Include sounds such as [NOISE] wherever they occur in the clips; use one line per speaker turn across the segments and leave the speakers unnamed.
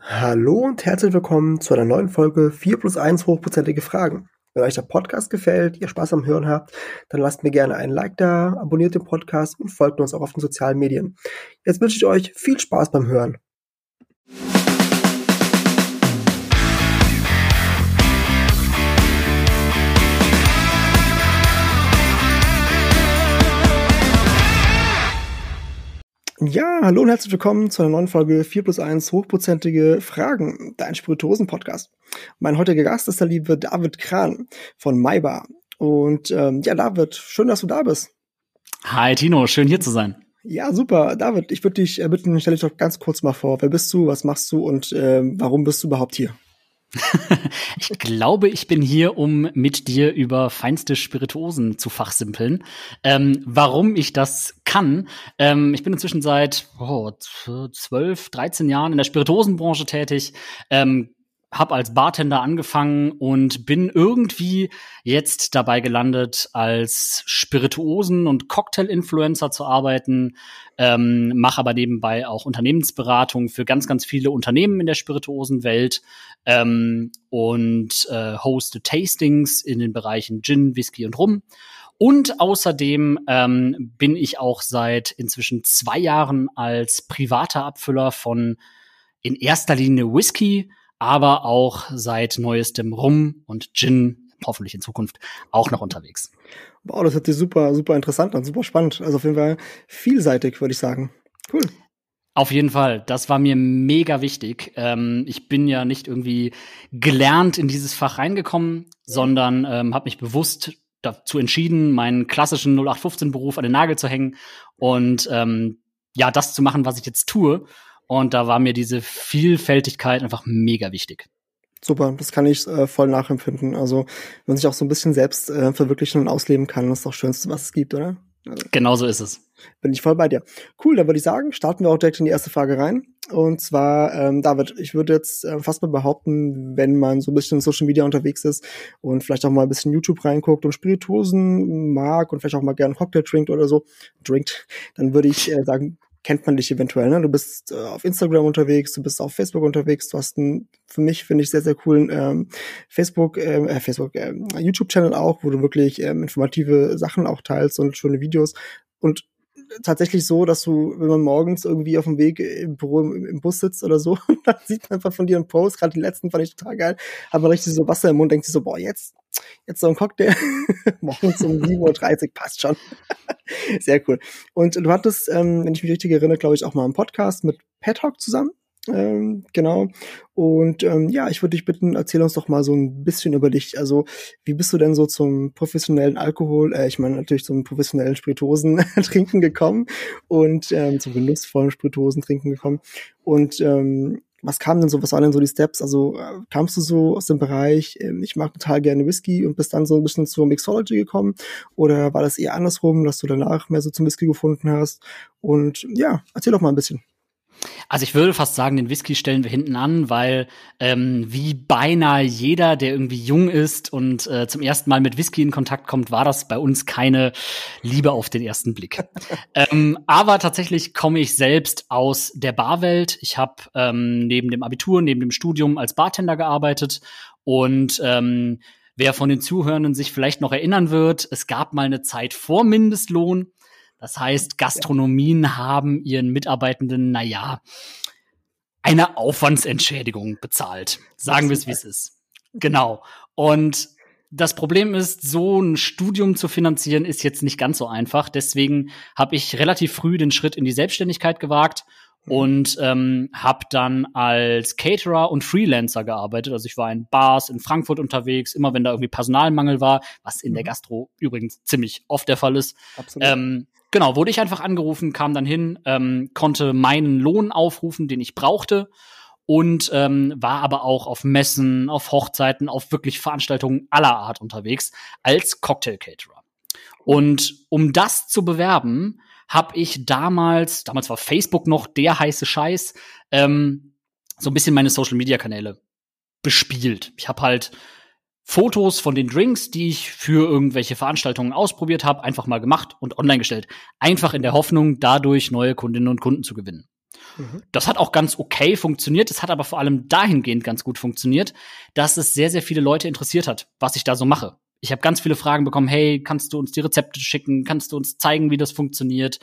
Hallo und herzlich willkommen zu einer neuen Folge 4 plus 1 hochprozentige Fragen. Wenn euch der Podcast gefällt, ihr Spaß am Hören habt, dann lasst mir gerne einen Like da, abonniert den Podcast und folgt uns auch auf den sozialen Medien. Jetzt wünsche ich euch viel Spaß beim Hören. Ja, hallo und herzlich willkommen zu einer neuen Folge 4 plus 1 hochprozentige Fragen, dein Spirituosen-Podcast. Mein heutiger Gast ist der liebe David Kran von Maibar. Und ähm, ja, David, schön, dass du da bist.
Hi Tino, schön hier zu sein.
Ja, super. David, ich würde dich äh, bitten, stell dich doch ganz kurz mal vor. Wer bist du, was machst du und äh, warum bist du überhaupt hier? [LAUGHS]
ich glaube, ich bin hier, um mit dir über feinste Spirituosen zu fachsimpeln. Ähm, warum ich das kann, ähm, ich bin inzwischen seit oh, 12, 13 Jahren in der Spirituosenbranche tätig. Ähm, habe als Bartender angefangen und bin irgendwie jetzt dabei gelandet, als Spirituosen- und Cocktail-Influencer zu arbeiten, ähm, mache aber nebenbei auch Unternehmensberatung für ganz, ganz viele Unternehmen in der Spirituosenwelt ähm, und äh, hoste Tastings in den Bereichen Gin, Whisky und Rum. Und außerdem ähm, bin ich auch seit inzwischen zwei Jahren als privater Abfüller von in erster Linie Whisky, aber auch seit neuestem Rum und Gin, hoffentlich in Zukunft, auch noch unterwegs.
Wow, das hört sich super, super interessant an, super spannend. Also auf jeden Fall vielseitig, würde ich sagen. Cool.
Auf jeden Fall, das war mir mega wichtig. Ähm, ich bin ja nicht irgendwie gelernt in dieses Fach reingekommen, sondern ähm, habe mich bewusst dazu entschieden, meinen klassischen 0815-Beruf an den Nagel zu hängen und ähm, ja, das zu machen, was ich jetzt tue. Und da war mir diese Vielfältigkeit einfach mega wichtig.
Super, das kann ich äh, voll nachempfinden. Also, wenn man sich auch so ein bisschen selbst äh, verwirklichen und ausleben kann, das ist doch Schönste, was es gibt, oder?
Also, genau so ist es.
Bin ich voll bei dir. Cool, dann würde ich sagen, starten wir auch direkt in die erste Frage rein. Und zwar, ähm, David, ich würde jetzt äh, fast mal behaupten, wenn man so ein bisschen in Social Media unterwegs ist und vielleicht auch mal ein bisschen YouTube reinguckt und Spirituosen mag und vielleicht auch mal gerne Cocktail trinkt oder so, trinkt, dann würde ich äh, sagen, kennt man dich eventuell. Ne? Du bist äh, auf Instagram unterwegs, du bist auf Facebook unterwegs, du hast einen, für mich finde ich sehr, sehr coolen ähm, Facebook, ähm, äh, Facebook, äh, YouTube-Channel auch, wo du wirklich ähm, informative Sachen auch teilst und schöne Videos. Und tatsächlich so, dass du, wenn man morgens irgendwie auf dem Weg im Büro im, im Bus sitzt oder so, [LAUGHS] dann sieht man einfach von dir einen Post, gerade die letzten fand ich total geil, hat man richtig so Wasser im Mund, denkt sich so, boah, jetzt, jetzt so ein Cocktail, [LAUGHS] morgens um 7.30 Uhr, passt schon. [LAUGHS] Sehr cool. Und du hattest, ähm, wenn ich mich richtig erinnere, glaube ich, auch mal einen Podcast mit Hawk zusammen. Ähm, genau. Und ähm, ja, ich würde dich bitten, erzähl uns doch mal so ein bisschen über dich. Also, wie bist du denn so zum professionellen Alkohol, äh, ich meine natürlich zum professionellen Spirituosen [LAUGHS] trinken gekommen und ähm, zum genussvollen Spirituosen trinken gekommen? Und ähm, was kam denn so, was waren denn so die Steps? Also äh, kamst du so aus dem Bereich, äh, ich mag total gerne Whisky und bist dann so ein bisschen zur Mixology gekommen? Oder war das eher andersrum, dass du danach mehr so zum Whisky gefunden hast? Und ja, erzähl doch mal ein bisschen.
Also ich würde fast sagen, den Whisky stellen wir hinten an, weil ähm, wie beinahe jeder, der irgendwie jung ist und äh, zum ersten Mal mit Whisky in Kontakt kommt, war das bei uns keine Liebe auf den ersten Blick. [LAUGHS] ähm, aber tatsächlich komme ich selbst aus der Barwelt. Ich habe ähm, neben dem Abitur, neben dem Studium als Bartender gearbeitet und ähm, Wer von den Zuhörenden sich vielleicht noch erinnern wird, es gab mal eine Zeit vor Mindestlohn. Das heißt, Gastronomien haben ihren Mitarbeitenden, naja, eine Aufwandsentschädigung bezahlt. Sagen wir es, wie es ist. Genau. Und das Problem ist, so ein Studium zu finanzieren, ist jetzt nicht ganz so einfach. Deswegen habe ich relativ früh den Schritt in die Selbstständigkeit gewagt mhm. und ähm, habe dann als Caterer und Freelancer gearbeitet. Also ich war in Bars in Frankfurt unterwegs, immer wenn da irgendwie Personalmangel war, was in der mhm. Gastro übrigens ziemlich oft der Fall ist. Absolut. Ähm, Genau, wurde ich einfach angerufen, kam dann hin, ähm, konnte meinen Lohn aufrufen, den ich brauchte und ähm, war aber auch auf Messen, auf Hochzeiten, auf wirklich Veranstaltungen aller Art unterwegs als Cocktail-Caterer. Und um das zu bewerben, habe ich damals, damals war Facebook noch der heiße Scheiß, ähm, so ein bisschen meine Social-Media-Kanäle bespielt. Ich habe halt Fotos von den Drinks, die ich für irgendwelche Veranstaltungen ausprobiert habe, einfach mal gemacht und online gestellt. Einfach in der Hoffnung, dadurch neue Kundinnen und Kunden zu gewinnen. Mhm. Das hat auch ganz okay funktioniert. Es hat aber vor allem dahingehend ganz gut funktioniert, dass es sehr, sehr viele Leute interessiert hat, was ich da so mache. Ich habe ganz viele Fragen bekommen, hey, kannst du uns die Rezepte schicken? Kannst du uns zeigen, wie das funktioniert?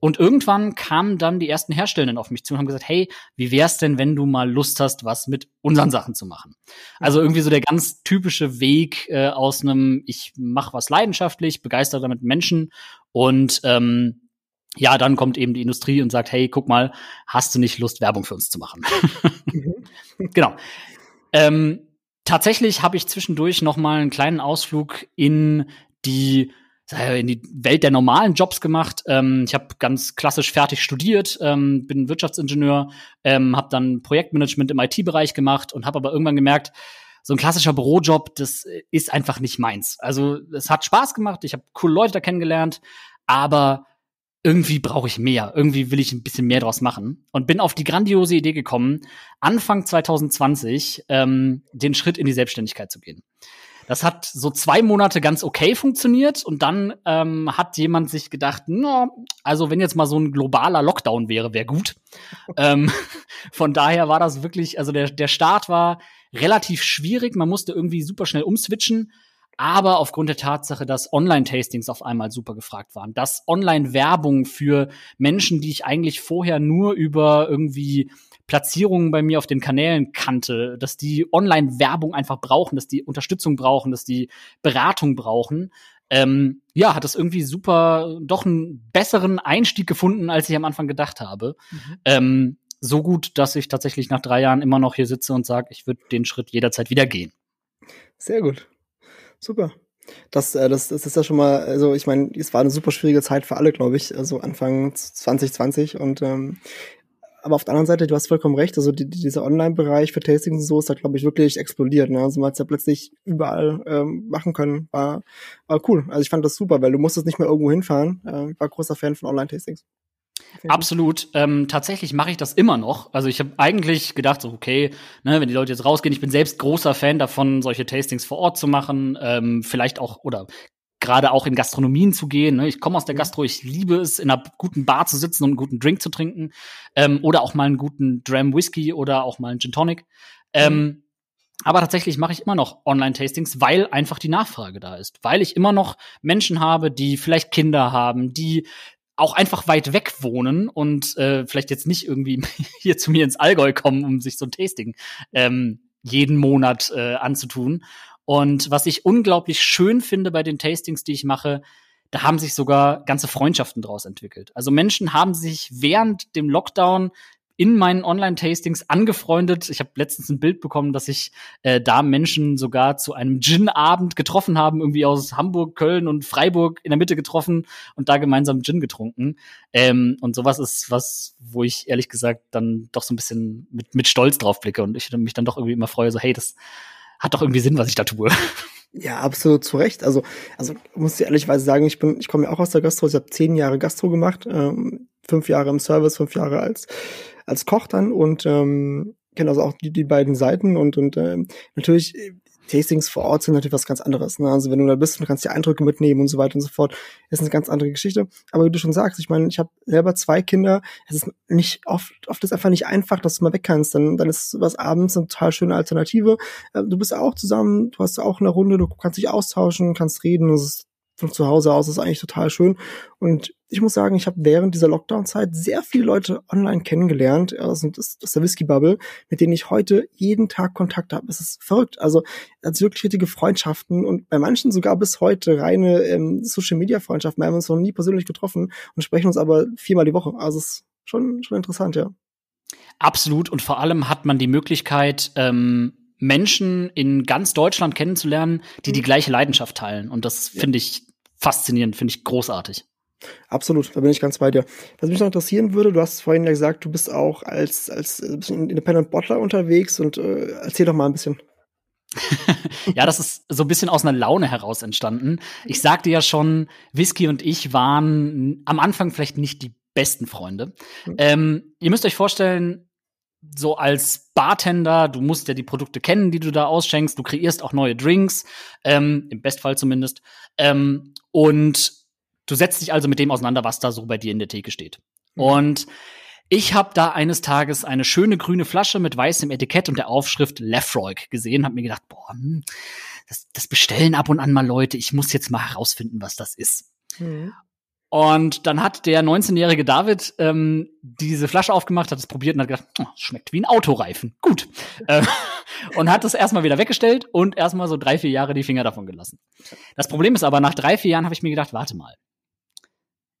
Und irgendwann kamen dann die ersten Herstellenden auf mich zu und haben gesagt, hey, wie wär's denn, wenn du mal Lust hast, was mit unseren Sachen zu machen? Also mhm. irgendwie so der ganz typische Weg äh, aus einem, ich mache was leidenschaftlich, begeistere damit Menschen und ähm, ja, dann kommt eben die Industrie und sagt, hey, guck mal, hast du nicht Lust, Werbung für uns zu machen? [LAUGHS] Mhm. genau. Ähm, tatsächlich habe ich zwischendurch noch mal einen kleinen Ausflug in die in die Welt der normalen Jobs gemacht. Ähm, ich habe ganz klassisch fertig studiert, ähm, bin Wirtschaftsingenieur, ähm, habe dann Projektmanagement im IT-Bereich gemacht und habe aber irgendwann gemerkt, so ein klassischer Bürojob, das ist einfach nicht meins. Also es hat Spaß gemacht, ich habe coole Leute da kennengelernt, aber irgendwie brauche ich mehr. Irgendwie will ich ein bisschen mehr draus machen. Und bin auf die grandiose Idee gekommen, Anfang 2020 ähm, den Schritt in die Selbstständigkeit zu gehen. Das hat so zwei Monate ganz okay funktioniert und dann ähm, hat jemand sich gedacht, no, also wenn jetzt mal so ein globaler Lockdown wäre, wäre gut. [LAUGHS] ähm, von daher war das wirklich, also der, der Start war relativ schwierig. Man musste irgendwie super schnell umswitchen. Aber aufgrund der Tatsache, dass Online-Tastings auf einmal super gefragt waren, dass Online-Werbung für Menschen, die ich eigentlich vorher nur über irgendwie Platzierungen bei mir auf den Kanälen kannte, dass die Online-Werbung einfach brauchen, dass die Unterstützung brauchen, dass die Beratung brauchen. Ähm, ja, hat es irgendwie super, doch einen besseren Einstieg gefunden, als ich am Anfang gedacht habe. Mhm. Ähm, so gut, dass ich tatsächlich nach drei Jahren immer noch hier sitze und sage, ich würde den Schritt jederzeit wieder gehen.
Sehr gut. Super. Das, äh, das, das ist ja schon mal, also ich meine, es war eine super schwierige Zeit für alle, glaube ich, also Anfang 2020 und ähm, aber auf der anderen Seite, du hast vollkommen recht, also die, dieser Online-Bereich für Tastings und so ist da, glaube ich, wirklich explodiert. Ne? Also man hat es ja plötzlich überall ähm, machen können. War, war cool. Also ich fand das super, weil du musstest nicht mehr irgendwo hinfahren. Äh, war großer Fan von Online-Tastings.
Absolut. Ähm, tatsächlich mache ich das immer noch. Also ich habe eigentlich gedacht, so okay, ne, wenn die Leute jetzt rausgehen, ich bin selbst großer Fan davon, solche Tastings vor Ort zu machen, ähm, vielleicht auch oder gerade auch in Gastronomien zu gehen. Ne? Ich komme aus der mhm. Gastro, ich liebe es, in einer guten Bar zu sitzen und einen guten Drink zu trinken. Ähm, oder auch mal einen guten Dram Whisky oder auch mal einen Gin Tonic. Ähm, mhm. aber tatsächlich mache ich immer noch Online-Tastings, weil einfach die Nachfrage da ist. Weil ich immer noch Menschen habe, die vielleicht Kinder haben, die auch einfach weit weg wohnen und äh, vielleicht jetzt nicht irgendwie [LAUGHS] hier zu mir ins Allgäu kommen, um sich so ein Tasting ähm, jeden Monat äh, anzutun. Und was ich unglaublich schön finde bei den Tastings, die ich mache, da haben sich sogar ganze Freundschaften draus entwickelt. Also Menschen haben sich während dem Lockdown in meinen Online-Tastings angefreundet. Ich habe letztens ein Bild bekommen, dass sich äh, da Menschen sogar zu einem Gin-Abend getroffen haben, irgendwie aus Hamburg, Köln und Freiburg in der Mitte getroffen und da gemeinsam Gin getrunken. Ähm, und sowas ist was, wo ich ehrlich gesagt dann doch so ein bisschen mit, mit Stolz drauf blicke und ich mich dann doch irgendwie immer freue, so hey, das hat doch irgendwie Sinn, was ich da tue.
Ja, absolut zu Recht. Also, also muss ich ehrlichweise sagen, ich bin, ich komme ja auch aus der Gastro. Ich habe zehn Jahre Gastro gemacht, ähm, fünf Jahre im Service, fünf Jahre als als Koch dann und ähm, kenne also auch die, die beiden Seiten und und ähm, natürlich Tastings vor Ort sind natürlich was ganz anderes. Ne? Also wenn du da bist und kannst die Eindrücke mitnehmen und so weiter und so fort, ist eine ganz andere Geschichte. Aber wie du schon sagst, ich meine, ich habe selber zwei Kinder. Es ist nicht oft, oft ist einfach nicht einfach, dass du mal weg kannst. Dann, dann ist was abends eine total schöne Alternative. Äh, du bist auch zusammen, du hast auch eine Runde, du kannst dich austauschen, kannst reden. Das ist von zu Hause aus ist eigentlich total schön. Und ich muss sagen, ich habe während dieser Lockdown-Zeit sehr viele Leute online kennengelernt, aus, aus der Whisky-Bubble, mit denen ich heute jeden Tag Kontakt habe. Es ist verrückt. Also als wirklich richtige Freundschaften und bei manchen sogar bis heute reine ähm, Social-Media-Freundschaften. Wir haben uns noch nie persönlich getroffen und sprechen uns aber viermal die Woche. Also es ist schon, schon interessant, ja.
Absolut. Und vor allem hat man die Möglichkeit, ähm, Menschen in ganz Deutschland kennenzulernen, die die mhm. gleiche Leidenschaft teilen. Und das finde ich faszinierend, finde ich großartig.
Absolut, da bin ich ganz bei dir. Was mich noch interessieren würde, du hast vorhin ja gesagt, du bist auch als, als äh, Independent Bottler unterwegs und äh, erzähl doch mal ein bisschen. [LAUGHS]
ja, das ist so ein bisschen aus einer Laune heraus entstanden. Ich sagte ja schon, Whisky und ich waren am Anfang vielleicht nicht die besten Freunde. Mhm. Ähm, ihr müsst euch vorstellen, so als Bartender, du musst ja die Produkte kennen, die du da ausschenkst, du kreierst auch neue Drinks, ähm, im Bestfall zumindest. Ähm, und du setzt dich also mit dem auseinander, was da so bei dir in der Theke steht. Mhm. Und Ich habe da eines Tages eine schöne grüne Flasche mit weißem Etikett und der Aufschrift Lefroy gesehen, habe mir gedacht, boah, hm, das, das bestellen ab und an mal Leute. Ich muss jetzt mal herausfinden, was das ist. Mhm. Und dann hat der 19-jährige David ähm, diese Flasche aufgemacht, hat es probiert und hat gedacht, oh, schmeckt wie ein Autoreifen. Gut. äh, [LAUGHS] und hat es erstmal wieder weggestellt und erstmal so drei, vier Jahre die Finger davon gelassen. Das Problem ist aber, nach drei, vier Jahren habe ich mir gedacht, warte mal.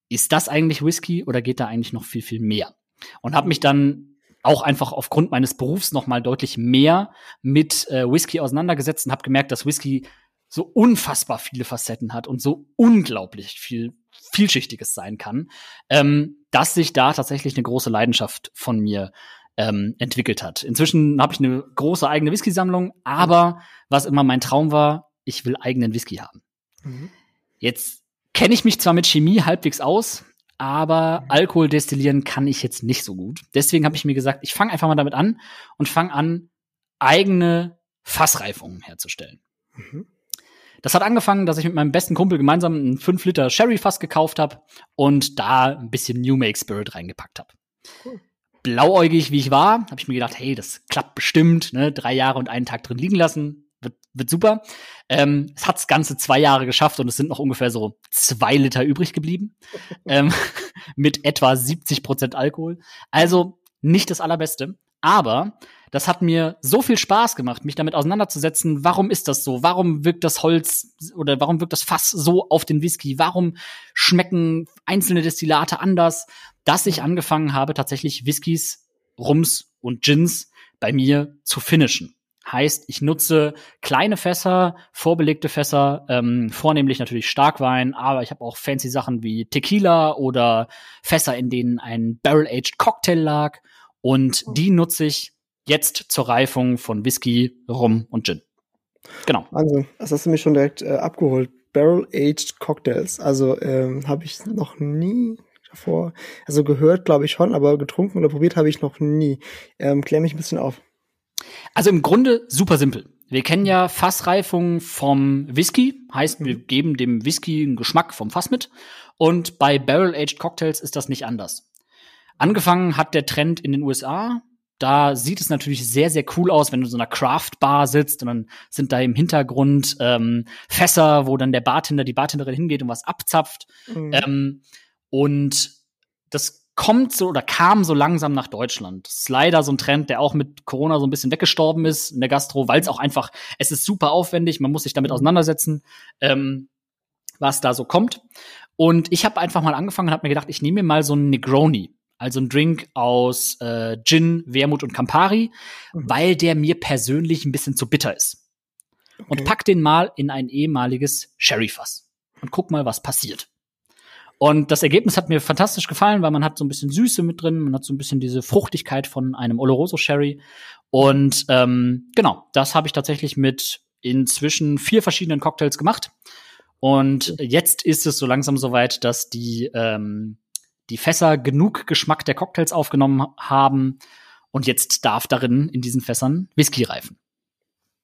Ist das eigentlich Whisky oder geht da eigentlich noch viel, viel mehr? Und habe mich dann auch einfach aufgrund meines Berufs noch mal deutlich mehr mit äh, Whisky auseinandergesetzt und habe gemerkt, dass Whisky so unfassbar viele Facetten hat und so unglaublich viel vielschichtiges sein kann, ähm, dass sich da tatsächlich eine große Leidenschaft von mir ähm, entwickelt hat. Inzwischen habe ich eine große eigene Whisky-Sammlung, aber was immer mein Traum war, ich will eigenen Whisky haben. Mhm. Jetzt kenne ich mich zwar mit Chemie halbwegs aus, aber mhm. Alkohol destillieren kann ich jetzt nicht so gut. Deswegen habe ich mir gesagt, ich fange einfach mal damit an und fange an, eigene Fassreifungen herzustellen. Mhm. Das hat angefangen, dass ich mit meinem besten Kumpel gemeinsam einen 5 Liter Sherry-Fass gekauft habe und da ein bisschen New Make Spirit reingepackt habe. Cool. Blauäugig wie ich war, habe ich mir gedacht, hey, das klappt bestimmt. Ne? Drei Jahre und einen Tag drin liegen lassen, wird, wird super. Ähm, es hat's ganze zwei Jahre geschafft und es sind noch ungefähr so zwei Liter übrig geblieben. [LAUGHS] ähm, [LAUGHS] mit etwa 70 Prozent Alkohol. Also nicht das allerbeste. Aber das hat mir so viel Spaß gemacht, mich damit auseinanderzusetzen. Warum ist das so? Warum wirkt das Holz oder warum wirkt das Fass so auf den Whisky? Warum schmecken einzelne Destillate anders? Dass ich angefangen habe, tatsächlich Whiskys, Rums und Gins bei mir zu finishen. Heißt, ich nutze kleine Fässer, vorbelegte Fässer, ähm, vornehmlich natürlich Starkwein, aber ich habe auch fancy Sachen wie Tequila oder Fässer, in denen ein Barrel-Aged Cocktail lag. Und die nutze ich jetzt zur Reifung von Whisky, Rum und Gin. Genau.
Also, das hast du mich schon direkt äh, abgeholt. Barrel-Aged Cocktails. Also ähm, habe ich noch nie davor, also gehört glaube ich schon, aber getrunken oder probiert habe ich noch nie. Ähm, klär mich ein bisschen auf.
Also im Grunde super simpel. Wir kennen ja Fassreifung vom Whisky, heißt wir mhm. geben dem Whisky einen Geschmack vom Fass mit. Und bei Barrel-Aged Cocktails ist das nicht anders. Angefangen hat der Trend in den USA da sieht es natürlich sehr, sehr cool aus, wenn du in so einer Craft-Bar sitzt und dann sind da im Hintergrund ähm, Fässer, wo dann der Bartender, die Bartenderin hingeht und was abzapft. Mhm. Ähm, und das kommt so oder kam so langsam nach Deutschland. Das ist leider so ein Trend, der auch mit Corona so ein bisschen weggestorben ist in der Gastro, weil es auch einfach, es ist super aufwendig, man muss sich damit mhm. auseinandersetzen, ähm, was da so kommt. Und ich habe einfach mal angefangen und habe mir gedacht, ich nehme mir mal so einen Negroni also ein Drink aus äh, Gin, Wermut und Campari, mhm. weil der mir persönlich ein bisschen zu bitter ist. Okay. Und pack den mal in ein ehemaliges Sherryfass und guck mal, was passiert. Und das Ergebnis hat mir fantastisch gefallen, weil man hat so ein bisschen Süße mit drin, man hat so ein bisschen diese Fruchtigkeit von einem Oloroso Sherry. Und ähm, genau, das habe ich tatsächlich mit inzwischen vier verschiedenen Cocktails gemacht. Und jetzt ist es so langsam soweit, dass die ähm, die Fässer genug Geschmack der Cocktails aufgenommen haben und jetzt darf darin in diesen Fässern Whisky reifen.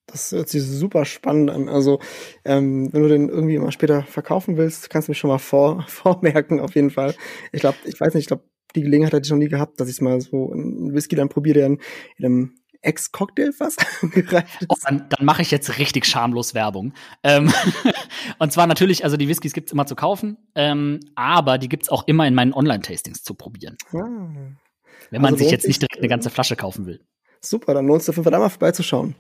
Das hört sich super spannend an. Also, ähm, wenn du den irgendwie mal später verkaufen willst, kannst du mich schon mal vor, [LAUGHS] vormerken, auf jeden Fall. Ich glaube, ich weiß nicht, ich glaube, die Gelegenheit hatte ich noch nie gehabt, dass ich mal so einen Whisky dann probiere, der in, in einem Ex-Cocktail fast [LAUGHS]
gereift. Oh, dann, dann mache ich jetzt richtig schamlos Werbung. Ähm, [LAUGHS] und zwar natürlich, also die Whiskys gibt's immer zu kaufen, ähm, aber die gibt's auch immer in meinen Online-Tastings zu probieren. Ah. Wenn man also sich jetzt nicht direkt eine ganze Flasche kaufen will.
Super, dann lohnt es auf jeden Fall da mal vorbeizuschauen.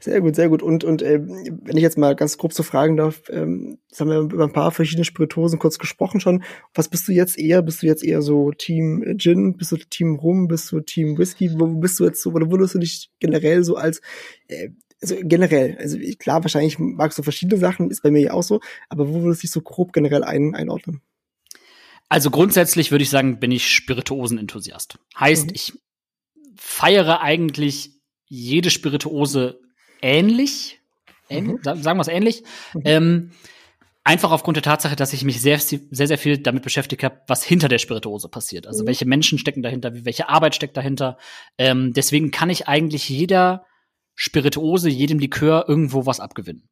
Sehr gut, sehr gut. Und, und äh, wenn ich jetzt mal ganz grob so fragen darf, ähm, jetzt haben wir über ein paar verschiedene Spiritosen kurz gesprochen schon. Was bist du jetzt eher? Bist du jetzt eher so Team Gin? Bist du Team Rum? Bist du Team Whisky? Wo bist du jetzt so, oder würdest du dich generell so als äh, also generell, also klar, wahrscheinlich magst du verschiedene Sachen, ist bei mir ja auch so, aber wo würdest du dich so grob generell ein, einordnen?
Also grundsätzlich würde ich sagen, bin ich Spirituosen-Enthusiast. Heißt, mhm. ich feiere eigentlich jede Spirituose ähnlich. Mhm. Sagen wir es ähnlich. Mhm. Ähm, einfach aufgrund der Tatsache, dass ich mich sehr, sehr, sehr viel damit beschäftigt habe, was hinter der Spirituose passiert. Also mhm. welche Menschen stecken dahinter, welche Arbeit steckt dahinter. Ähm, deswegen kann ich eigentlich jeder Spirituose, jedem Likör irgendwo was abgewinnen.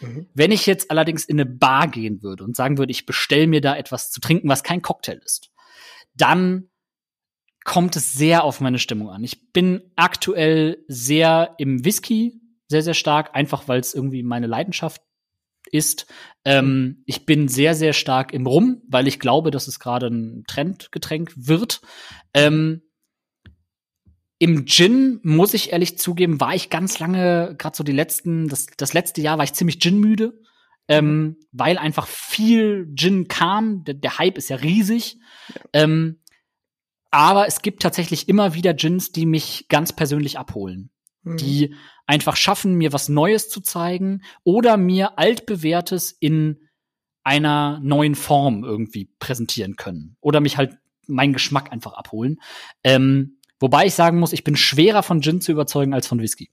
Mhm. Wenn ich jetzt allerdings in eine Bar gehen würde und sagen würde, ich bestell mir da etwas zu trinken, was kein Cocktail ist, dann kommt es sehr auf meine Stimmung an. Ich bin aktuell sehr im Whisky, sehr, sehr stark, einfach weil es irgendwie meine Leidenschaft ist. Ähm, ich bin sehr, sehr stark im Rum, weil ich glaube, dass es gerade ein Trendgetränk wird. Ähm, Im Gin, muss ich ehrlich zugeben, war ich ganz lange, gerade so die letzten, das, das letzte Jahr war ich ziemlich Gin-müde, ähm, weil einfach viel Gin kam. Der, der Hype ist ja riesig. Ja. Ähm, aber es gibt tatsächlich immer wieder Gins, die mich ganz persönlich abholen. Mhm. Die einfach schaffen, mir was Neues zu zeigen oder mir altbewährtes in einer neuen Form irgendwie präsentieren können. Oder mich halt meinen Geschmack einfach abholen. Ähm, wobei ich sagen muss, ich bin schwerer von Gin zu überzeugen als von Whisky.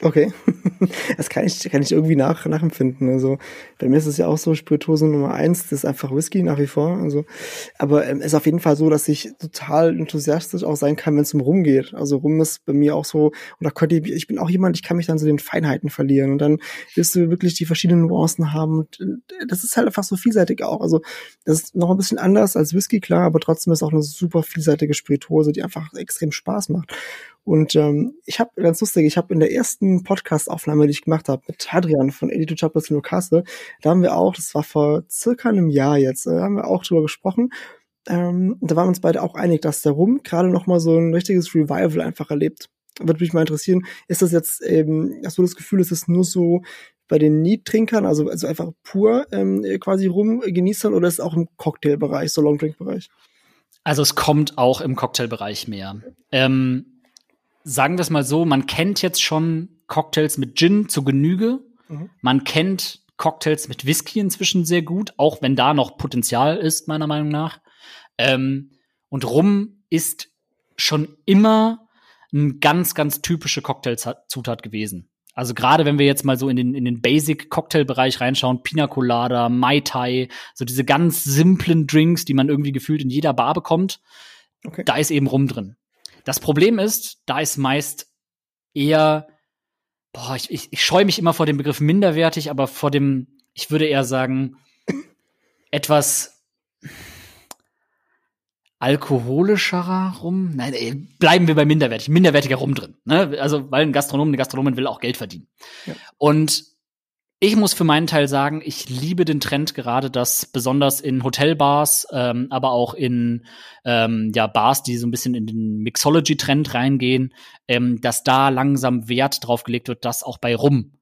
Okay, [LAUGHS] [LAUGHS] das kann ich, kann ich irgendwie nach, nachempfinden. Also bei mir ist es ja auch so, Spirituose Nummer eins, das ist einfach Whisky nach wie vor. Also, aber es ähm, ist auf jeden Fall so, dass ich total enthusiastisch auch sein kann, wenn es um Rum geht. Also Rum ist bei mir auch so, oder könnte ich, ich bin auch jemand, ich kann mich dann so den Feinheiten verlieren und dann wirst du wirklich die verschiedenen Nuancen haben. Und äh, das ist halt einfach so vielseitig auch. Also das ist noch ein bisschen anders als Whisky, klar, aber trotzdem ist auch eine super vielseitige Spirituose, die einfach extrem Spaß macht. Und ähm, ich habe ganz lustig, ich habe in der ersten Podcast-Aufnahme, die ich gemacht habe, mit Hadrian von Editor Chapters in Newcastle, da haben wir auch, das war vor circa einem Jahr jetzt, äh, haben wir auch drüber gesprochen. Ähm, da waren uns beide auch einig, dass der Rum gerade noch mal so ein richtiges Revival einfach erlebt. Würde mich mal interessieren, ist das jetzt eben, hast du das Gefühl, ist es nur so bei den Need-Trinkern, also, also einfach pur ähm, quasi rum genießen oder ist es auch im Cocktailbereich, so Longdrink-Bereich?
Also es kommt auch im Cocktailbereich mehr. Ähm sagen wir es mal so, man kennt jetzt schon Cocktails mit Gin zu Genüge. Mhm. Man kennt Cocktails mit Whisky inzwischen sehr gut, auch wenn da noch Potenzial ist, meiner Meinung nach. Ähm, und Rum ist schon immer ein ganz, ganz typische Cocktailzutat gewesen. Also gerade wenn wir jetzt mal so in den, in den Basic-Cocktail-Bereich reinschauen, Pina Colada, Mai Tai, so diese ganz simplen Drinks, die man irgendwie gefühlt in jeder Bar bekommt, okay. da ist eben Rum drin. Das Problem ist, da ist meist eher, boah, ich, ich, ich scheue mich immer vor dem Begriff minderwertig, aber vor dem, ich würde eher sagen, etwas alkoholischerer rum. Nein, bleiben wir bei minderwertig, minderwertiger rum drin. Ne? Also, weil ein Gastronom, eine Gastronomin will auch Geld verdienen. Ja. Und ich muss für meinen Teil sagen, ich liebe den Trend gerade, dass besonders in Hotelbars, ähm, aber auch in ähm, ja, Bars, die so ein bisschen in den Mixology-Trend reingehen, ähm, dass da langsam Wert drauf gelegt wird, dass auch bei Rum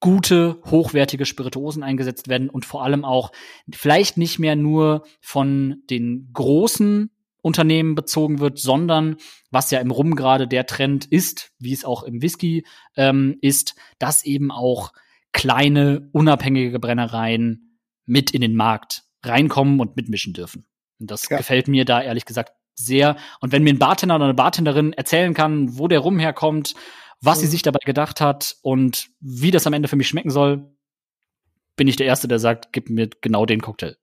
gute, hochwertige Spirituosen eingesetzt werden und vor allem auch vielleicht nicht mehr nur von den großen Unternehmen bezogen wird, sondern was ja im Rum gerade der Trend ist, wie es auch im Whisky ähm, ist, dass eben auch kleine, unabhängige Brennereien mit in den Markt reinkommen und mitmischen dürfen. Und das ja. gefällt mir da ehrlich gesagt sehr. Und wenn mir ein Bartender oder eine Bartenderin erzählen kann, wo der Rum herkommt, was mhm. sie sich dabei gedacht hat und wie das am Ende für mich schmecken soll, bin ich der Erste, der sagt, gib mir genau den Cocktail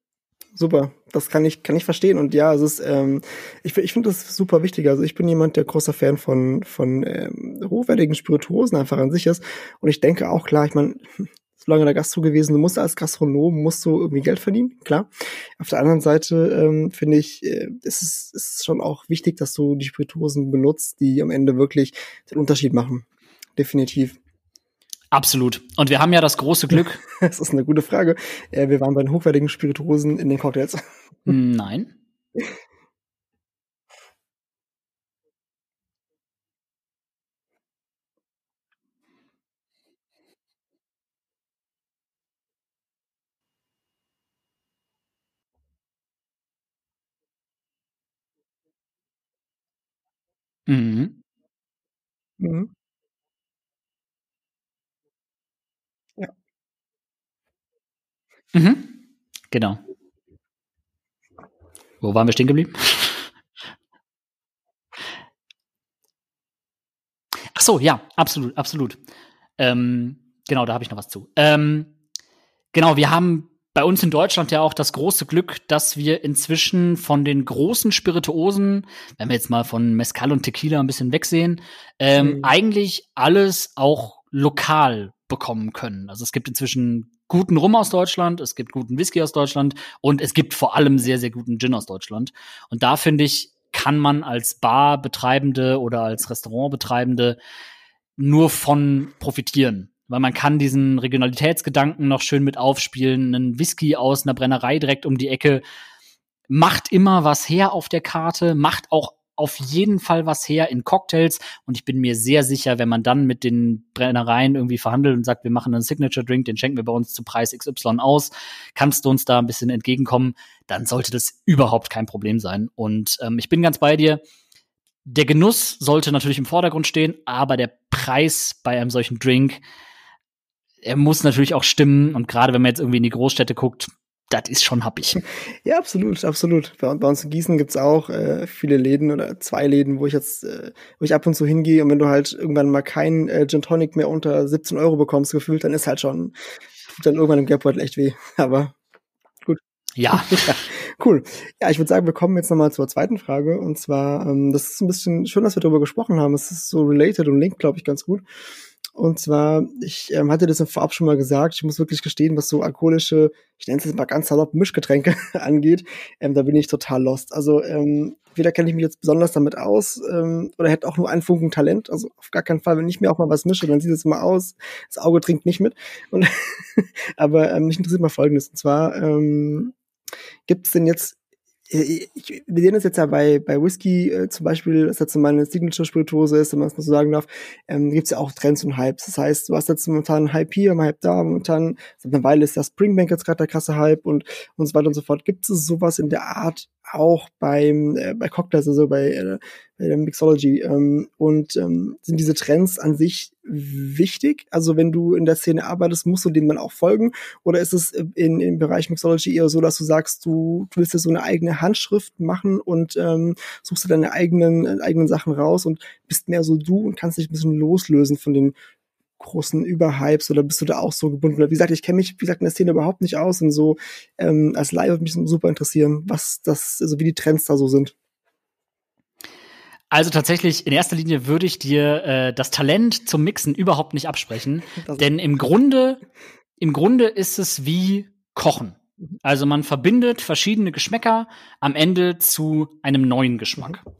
super. Das kann ich, kann ich verstehen. Und ja, es ist, ähm, ich, ich finde das super wichtig. Also ich bin jemand, der großer Fan von, von ähm, hochwertigen Spirituosen einfach an sich ist. Und ich denke auch, klar, ich meine, [LAUGHS] solange der Gast so gewesen, du musst als Gastronom, musst du irgendwie Geld verdienen, klar. Auf der anderen Seite ähm, finde ich, äh, ist es ist schon auch wichtig, dass du die Spirituosen benutzt, die am Ende wirklich den Unterschied machen. Definitiv.
Absolut. Und wir haben ja das große Glück. [LAUGHS]
das ist eine gute Frage. Äh, wir waren bei den hochwertigen Spirituosen in den Cocktails. [LAUGHS]
Nein. Mhm. Mhm. Mhm. Genau. Wo waren wir stehen geblieben? Ach so, ja, absolut, absolut. Ähm, genau, da habe ich noch was zu. Ähm, genau, wir haben bei uns in Deutschland ja auch das große Glück, dass wir inzwischen von den großen Spirituosen, wenn wir jetzt mal von Mezcal und Tequila ein bisschen wegsehen, ähm, mhm. eigentlich alles auch lokal bekommen können. Also es gibt inzwischen guten Rum aus Deutschland, es gibt guten Whisky aus Deutschland und es gibt vor allem sehr, sehr guten Gin aus Deutschland. Und da finde ich, kann man als Barbetreibende oder als Restaurantbetreibende nur von profitieren. Weil man kann diesen Regionalitätsgedanken noch schön mit aufspielen. Ein Whisky aus einer Brennerei direkt um die Ecke macht immer was her auf der Karte, macht auch auf jeden Fall was her in Cocktails. Und ich bin mir sehr sicher, wenn man dann mit den Brennereien irgendwie verhandelt und sagt, wir machen einen Signature Drink, den schenken wir bei uns zu Preis XY aus, kannst du uns da ein bisschen entgegenkommen, dann sollte das überhaupt kein Problem sein. Und ähm, ich bin ganz bei dir. Der Genuss sollte natürlich im Vordergrund stehen, aber der Preis bei einem solchen Drink, er muss natürlich auch stimmen. Und gerade wenn man jetzt irgendwie in die Großstädte guckt, das ist schon happig.
Ja, absolut, absolut. Bei, bei uns in Gießen gibt's auch äh, viele Läden oder zwei Läden, wo ich jetzt, äh, wo ich ab und zu hingehe und wenn du halt irgendwann mal keinen äh, Gin Tonic mehr unter 17 Euro bekommst, gefühlt, dann ist halt schon, tut dann irgendwann im Geldbeutel echt weh. [LAUGHS] Aber gut.
Ja. [LAUGHS]
ja. Cool. Ja, ich würde sagen, wir kommen jetzt nochmal zur zweiten Frage. Und zwar, ähm, das ist ein bisschen schön, dass wir darüber gesprochen haben. Es ist so related und linkt, glaube ich, ganz gut. Und zwar, ich ähm, hatte das im Vorab schon mal gesagt, ich muss wirklich gestehen, was so alkoholische, ich nenne es jetzt mal ganz salopp, Mischgetränke [LAUGHS] angeht, ähm, da bin ich total lost. Also ähm, weder kenne ich mich jetzt besonders damit aus ähm, oder hätte auch nur einen Funken Talent. Also auf gar keinen Fall, wenn ich mir auch mal was mische, dann sieht es immer aus, das Auge trinkt nicht mit. Und [LAUGHS] aber ähm, mich interessiert mal Folgendes. Und zwar ähm, gibt es denn jetzt ich, wir sehen das jetzt ja bei, bei Whisky äh, zum Beispiel, das jetzt meine Signature-Spirituose ist, wenn man es mal so sagen darf, ähm, gibt es ja auch Trends und Hypes. Das heißt, du hast jetzt momentan einen Hype hier, einen Hype da, momentan, seit einer Weile ist der Springbank jetzt gerade der krasse Hype und, und so weiter und so fort. Gibt es sowas in der Art auch beim, äh, bei Cocktails, also bei, äh, der Mixology. Ähm, und ähm, sind diese Trends an sich wichtig? Also wenn du in der Szene arbeitest, musst du denen dann auch folgen? Oder ist es in, im Bereich Mixology eher so, dass du sagst, du, du willst dir so eine eigene Handschrift machen und ähm, suchst du deine eigenen, äh, eigenen Sachen raus und bist mehr so du und kannst dich ein bisschen loslösen von den großen Überhypes oder bist du da auch so gebunden? Wie gesagt, ich kenne mich, wie gesagt, in der Szene überhaupt nicht aus und so ähm, als Live würde mich super interessieren, was das, also wie die Trends da so sind.
Also tatsächlich, in erster Linie würde ich dir äh, das Talent zum Mixen überhaupt nicht absprechen. denn im Grunde, im Grunde ist es wie Kochen. Also man verbindet verschiedene Geschmäcker am Ende zu einem neuen Geschmack. Mhm.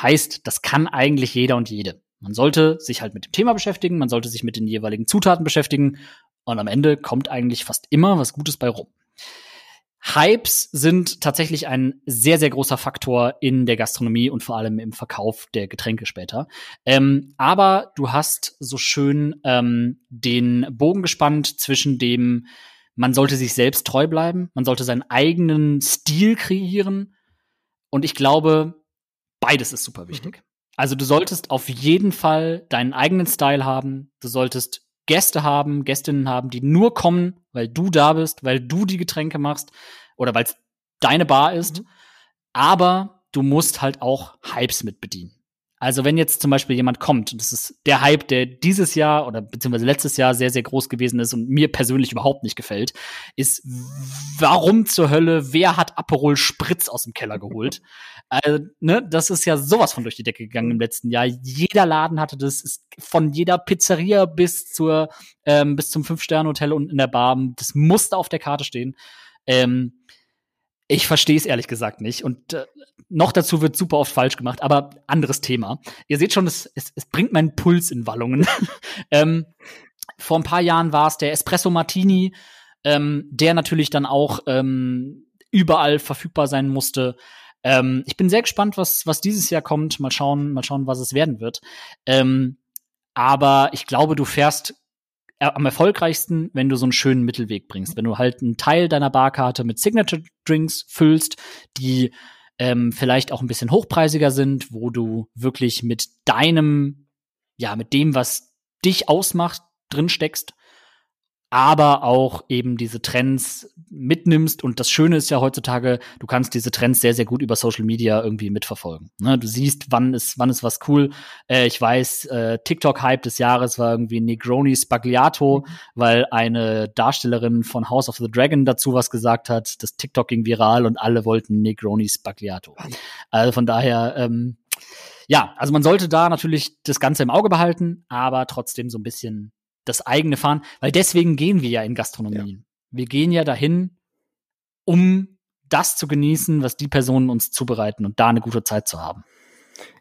Heißt, das kann eigentlich jeder und jede. Man sollte sich halt mit dem Thema beschäftigen, man sollte sich mit den jeweiligen Zutaten beschäftigen und am Ende kommt eigentlich fast immer was Gutes bei rum. Hypes sind tatsächlich ein sehr, sehr großer Faktor in der Gastronomie und vor allem im Verkauf der Getränke später. Ähm, aber du hast so schön ähm, den Bogen gespannt zwischen dem, man sollte sich selbst treu bleiben, man sollte seinen eigenen Stil kreieren. Und ich glaube, beides ist super wichtig. Mhm. Also du solltest auf jeden Fall deinen eigenen Style haben. Du solltest Gäste haben, Gästinnen haben, die nur kommen, weil du da bist, weil du die Getränke machst oder weil es deine Bar ist. Mhm. Aber du musst halt auch Hypes mit bedienen. Also wenn jetzt zum Beispiel jemand kommt, und das ist der Hype, der dieses Jahr oder beziehungsweise letztes Jahr sehr, sehr groß gewesen ist und mir persönlich überhaupt nicht gefällt, ist, warum zur Hölle, wer hat Aperol Spritz aus dem Keller geholt? also, [LAUGHS] ne, das ist ja sowas von durch die Decke gegangen im letzten Jahr. Jeder Laden hatte das, ist von jeder Pizzeria bis zur, ähm, bis zum Fünf-Sterne-Hotel unten in der Bar. Das musste auf der Karte stehen. Ähm, ich verstehe es ehrlich gesagt nicht. Und äh, noch dazu wird super oft falsch gemacht, aber anderes Thema. Ihr seht schon, es, es, es bringt meinen Puls in Wallungen. [LAUGHS] ähm, vor ein paar Jahren war es der Espresso Martini, ähm, der natürlich dann auch ähm, überall verfügbar sein musste. Ähm, ich bin sehr gespannt, was, was dieses Jahr kommt. Mal schauen, mal schauen, was es werden wird. Ähm, aber ich glaube, du fährst am erfolgreichsten, wenn du so einen schönen Mittelweg bringst. Wenn du halt einen Teil deiner Barkarte mit Signature Drinks füllst, die ähm, vielleicht auch ein bisschen hochpreisiger sind, wo du wirklich mit deinem, ja, mit dem, was dich ausmacht, drin steckst aber auch eben diese Trends mitnimmst. Und das Schöne ist ja heutzutage, du kannst diese Trends sehr, sehr gut über Social Media irgendwie mitverfolgen. Ne? Du siehst, wann ist, wann ist was cool. Äh, ich weiß, äh, TikTok-Hype des Jahres war irgendwie Negroni Spagliato, mhm. weil eine Darstellerin von House of the Dragon dazu was gesagt hat. Das TikTok ging viral und alle wollten Negroni Spagliato. Also von daher, ähm, ja, also man sollte da natürlich das Ganze im Auge behalten, aber trotzdem so ein bisschen das eigene fahren, weil deswegen gehen wir ja in Gastronomien. Ja. Wir gehen ja dahin, um das zu genießen, was die Personen uns zubereiten und da eine gute Zeit zu haben.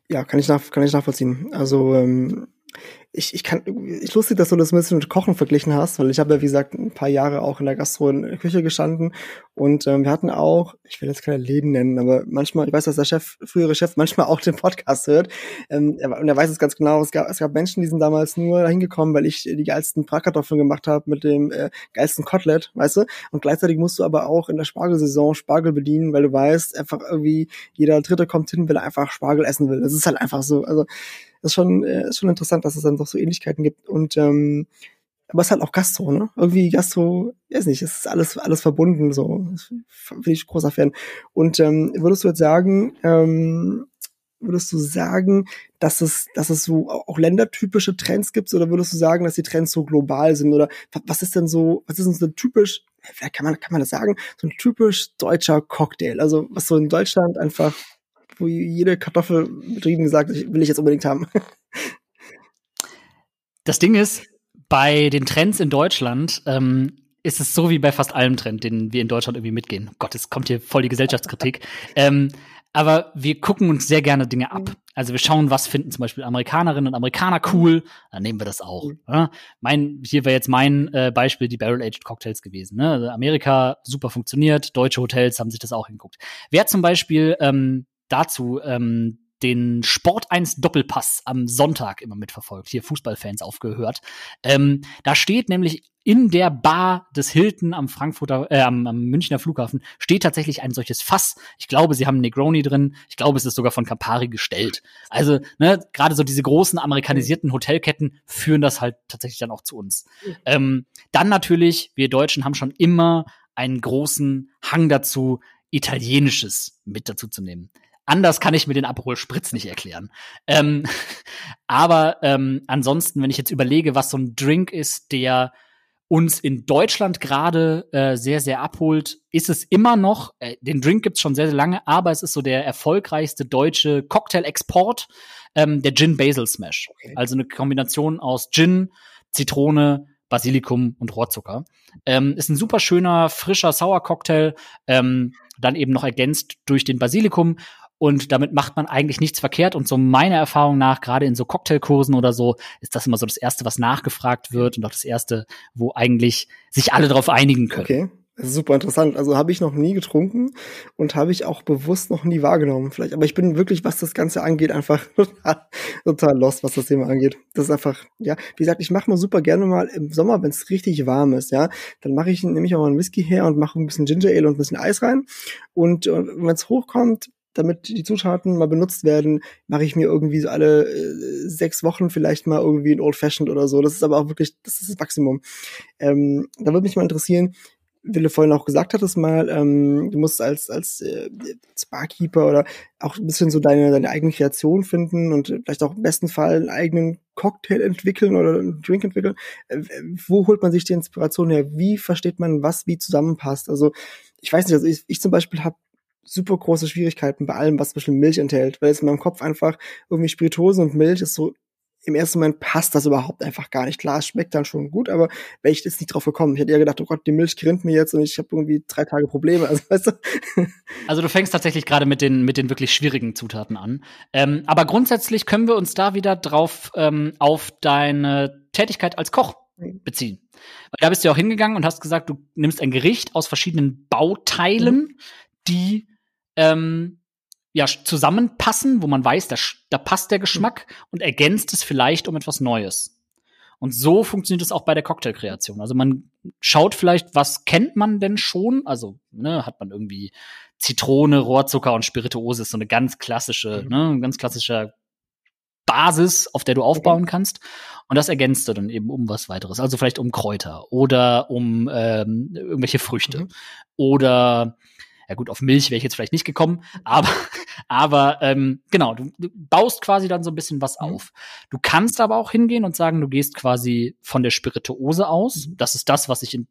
Ja, kann ich, nach, kann ich nachvollziehen. Also ähm, ich, ich kann, ich lustig, dass du das ein bisschen mit Kochen verglichen hast, weil ich habe ja, wie gesagt, ein paar Jahre auch in der Gastro in der Küche gestanden. Und ähm, wir hatten auch, ich will jetzt keine Läden nennen, aber manchmal, ich weiß, dass der Chef, frühere Chef manchmal auch den Podcast hört. Ähm, und er weiß es ganz genau, es gab, es gab Menschen, die sind damals nur dahin gekommen, weil ich die geilsten Bratkartoffeln gemacht habe mit dem äh, geilsten Kotelett, weißt du, und gleichzeitig musst du aber auch in der Spargelsaison Spargel bedienen, weil du weißt, einfach irgendwie jeder Dritte kommt hin, weil er einfach Spargel essen will. Das ist halt einfach so, also ist schon, äh, ist schon interessant, dass es dann doch so Ähnlichkeiten gibt. Und ähm, aber es halt auch Gastro, ne? Irgendwie Gastro, weiß nicht, es ist alles, alles verbunden, so. Bin ich großer Fan. Und ähm, würdest du jetzt sagen, ähm, würdest du sagen, dass es, dass es so auch ländertypische Trends gibt, oder würdest du sagen, dass die Trends so global sind? Oder was ist denn so, was ist denn so typisch, vielleicht kann man, kann man das sagen, so ein typisch deutscher Cocktail? Also was so in Deutschland einfach wo jede Kartoffel betrieben gesagt, will ich jetzt unbedingt haben. [LAUGHS]
Das Ding ist, bei den Trends in Deutschland ähm, ist es so wie bei fast allem Trend, den wir in Deutschland irgendwie mitgehen. Oh Gott, es kommt hier voll die Gesellschaftskritik. [LAUGHS] ähm, aber wir gucken uns sehr gerne Dinge ab. Also wir schauen, was finden zum Beispiel Amerikanerinnen und Amerikaner cool, dann nehmen wir das auch. Ne? Mein, hier wäre jetzt mein äh, Beispiel die Barrel-Aged Cocktails gewesen. Ne? Also Amerika super funktioniert, deutsche Hotels haben sich das auch hingeguckt. Wer zum Beispiel ähm, dazu ähm, den Sport 1 Doppelpass am Sonntag immer mitverfolgt, hier Fußballfans aufgehört. Ähm, da steht nämlich in der Bar des Hilton am Frankfurter, äh, am, am Münchner Flughafen steht tatsächlich ein solches Fass. Ich glaube, sie haben Negroni drin. Ich glaube, es ist sogar von Campari gestellt. Also, ne, gerade so diese großen amerikanisierten Hotelketten führen das halt tatsächlich dann auch zu uns. Ähm, dann natürlich, wir Deutschen haben schon immer einen großen Hang dazu, Italienisches mit dazu zu nehmen. Anders kann ich mir den Aperol Spritz nicht erklären. Ähm, [LAUGHS] aber ähm, ansonsten, wenn ich jetzt überlege, was so ein Drink ist, der uns in Deutschland gerade äh, sehr, sehr abholt, ist es immer noch, äh, den Drink gibt's schon sehr, sehr lange, aber es ist so der erfolgreichste deutsche Cocktail-Export, ähm, der Gin Basil Smash. Okay. Also eine Kombination aus Gin, Zitrone, Basilikum und Rohrzucker. Ähm, ist ein super schöner, frischer Sauercocktail, ähm, dann eben noch ergänzt durch den Basilikum und damit macht man eigentlich nichts verkehrt. Und so meiner Erfahrung nach, gerade in so Cocktailkursen oder so, ist das immer so das Erste, was nachgefragt wird und auch das Erste, wo eigentlich sich alle darauf einigen können.
Okay. Super interessant. Also habe ich noch nie getrunken und habe ich auch bewusst noch nie wahrgenommen. Vielleicht, aber ich bin wirklich, was das Ganze angeht, einfach [LAUGHS] total, total lost, was das Thema angeht. Das ist einfach, ja, wie gesagt, ich mache mal super gerne mal im Sommer, wenn es richtig warm ist, ja, dann mache ich nämlich auch mal einen Whisky her und mache ein bisschen Ginger Ale und ein bisschen Eis rein. Und, und wenn es hochkommt, damit die Zutaten mal benutzt werden, mache ich mir irgendwie so alle äh, sechs Wochen vielleicht mal irgendwie ein Old Fashioned oder so. Das ist aber auch wirklich, das ist das Maximum. Ähm, da würde mich mal interessieren, wie du vorhin auch gesagt hattest mal, ähm, du musst als, als, äh, Barkeeper oder auch ein bisschen so deine, deine eigene Kreation finden und vielleicht auch im besten Fall einen eigenen Cocktail entwickeln oder einen Drink entwickeln. Äh, wo holt man sich die Inspiration her? Wie versteht man, was wie zusammenpasst? Also ich weiß nicht, also ich, ich zum Beispiel habe super große Schwierigkeiten bei allem, was zum Beispiel Milch enthält, weil es in meinem Kopf einfach irgendwie Spirituose und Milch ist so im ersten Moment passt das überhaupt einfach gar nicht. Klar, es schmeckt dann schon gut, aber wäre ich jetzt nicht drauf gekommen. Ich hätte eher gedacht, oh Gott, die Milch grinnt mir jetzt und ich habe irgendwie drei Tage Probleme. [LAUGHS] Also, weißt du?
also du fängst tatsächlich gerade mit den, mit den wirklich schwierigen Zutaten an. Ähm, aber grundsätzlich können wir uns da wieder drauf ähm, auf deine Tätigkeit als Koch mhm. beziehen. Weil da bist du ja auch hingegangen und hast gesagt, du nimmst ein Gericht aus verschiedenen Bauteilen, mhm. die ähm, ja, zusammenpassen, wo man weiß, da, da passt der Geschmack mhm. und ergänzt es vielleicht um etwas Neues. Und so funktioniert es auch bei der Cocktailkreation. Also man schaut vielleicht, was kennt man denn schon? Also ne, hat man irgendwie Zitrone, Rohrzucker und Spirituose ist so eine ganz klassische, mhm. ne, ganz klassischer Basis, auf der du aufbauen kannst. Und das ergänzt du dann eben um was weiteres. Also vielleicht um Kräuter oder um ähm, irgendwelche Früchte mhm. oder ja gut, auf Milch wäre ich jetzt vielleicht nicht gekommen, aber, [LAUGHS] aber ähm, genau, du, du baust quasi dann so ein bisschen was mhm. auf. Du kannst aber auch hingehen und sagen, du gehst quasi von der Spirituose aus. Mhm. Das ist das, was ich in,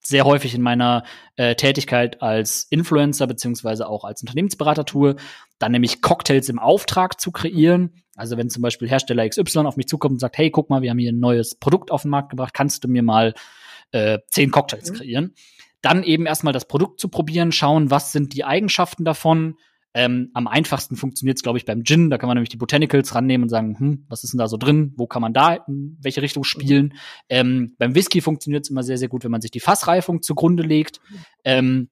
sehr häufig in meiner äh, Tätigkeit als Influencer beziehungsweise auch als Unternehmensberater tue, dann nämlich Cocktails im Auftrag zu kreieren. Also wenn zum Beispiel Hersteller XY auf mich zukommt und sagt, hey, guck mal, wir haben hier ein neues Produkt auf den Markt gebracht, kannst du mir mal äh, zehn Cocktails mhm. kreieren? Dann eben erstmal das Produkt zu probieren, schauen, was sind die Eigenschaften davon. Ähm, am einfachsten funktioniert es, glaube ich, beim Gin. Da kann man nämlich die Botanicals rannehmen und sagen, hm, was ist denn da so drin? Wo kann man da in welche Richtung spielen? Ähm, beim Whisky funktioniert es immer sehr, sehr gut, wenn man sich die Fassreifung zugrunde legt. Ähm,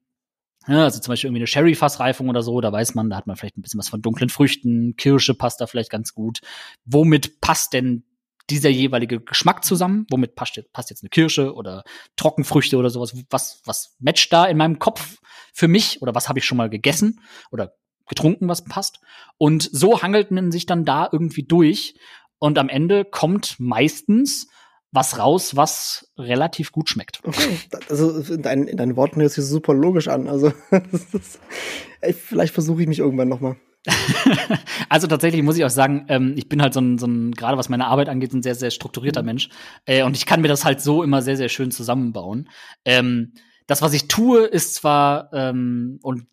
ja, also zum Beispiel irgendwie eine Sherry-Fassreifung oder so, da weiß man, da hat man vielleicht ein bisschen was von dunklen Früchten, Kirsche passt da vielleicht ganz gut. Womit passt denn dieser jeweilige Geschmack zusammen? Womit passt jetzt, passt jetzt eine Kirsche oder Trockenfrüchte oder sowas? Was, was matcht da in meinem Kopf für mich? Oder was habe ich schon mal gegessen oder getrunken, was passt? Und so hangelt man sich dann da irgendwie durch. Und am Ende kommt meistens was raus, was relativ gut schmeckt.
Okay, also in deinen, in deinen Worten hört sich super logisch an. Also [LAUGHS] vielleicht versuche ich mich irgendwann noch mal. [LAUGHS]
also tatsächlich muss ich auch sagen, ähm, ich bin halt so ein, so ein gerade was meine Arbeit angeht, ein sehr, sehr strukturierter mhm. Mensch. Äh, und ich kann mir das halt so immer sehr, sehr schön zusammenbauen. Ähm, das, was ich tue, ist zwar ähm, und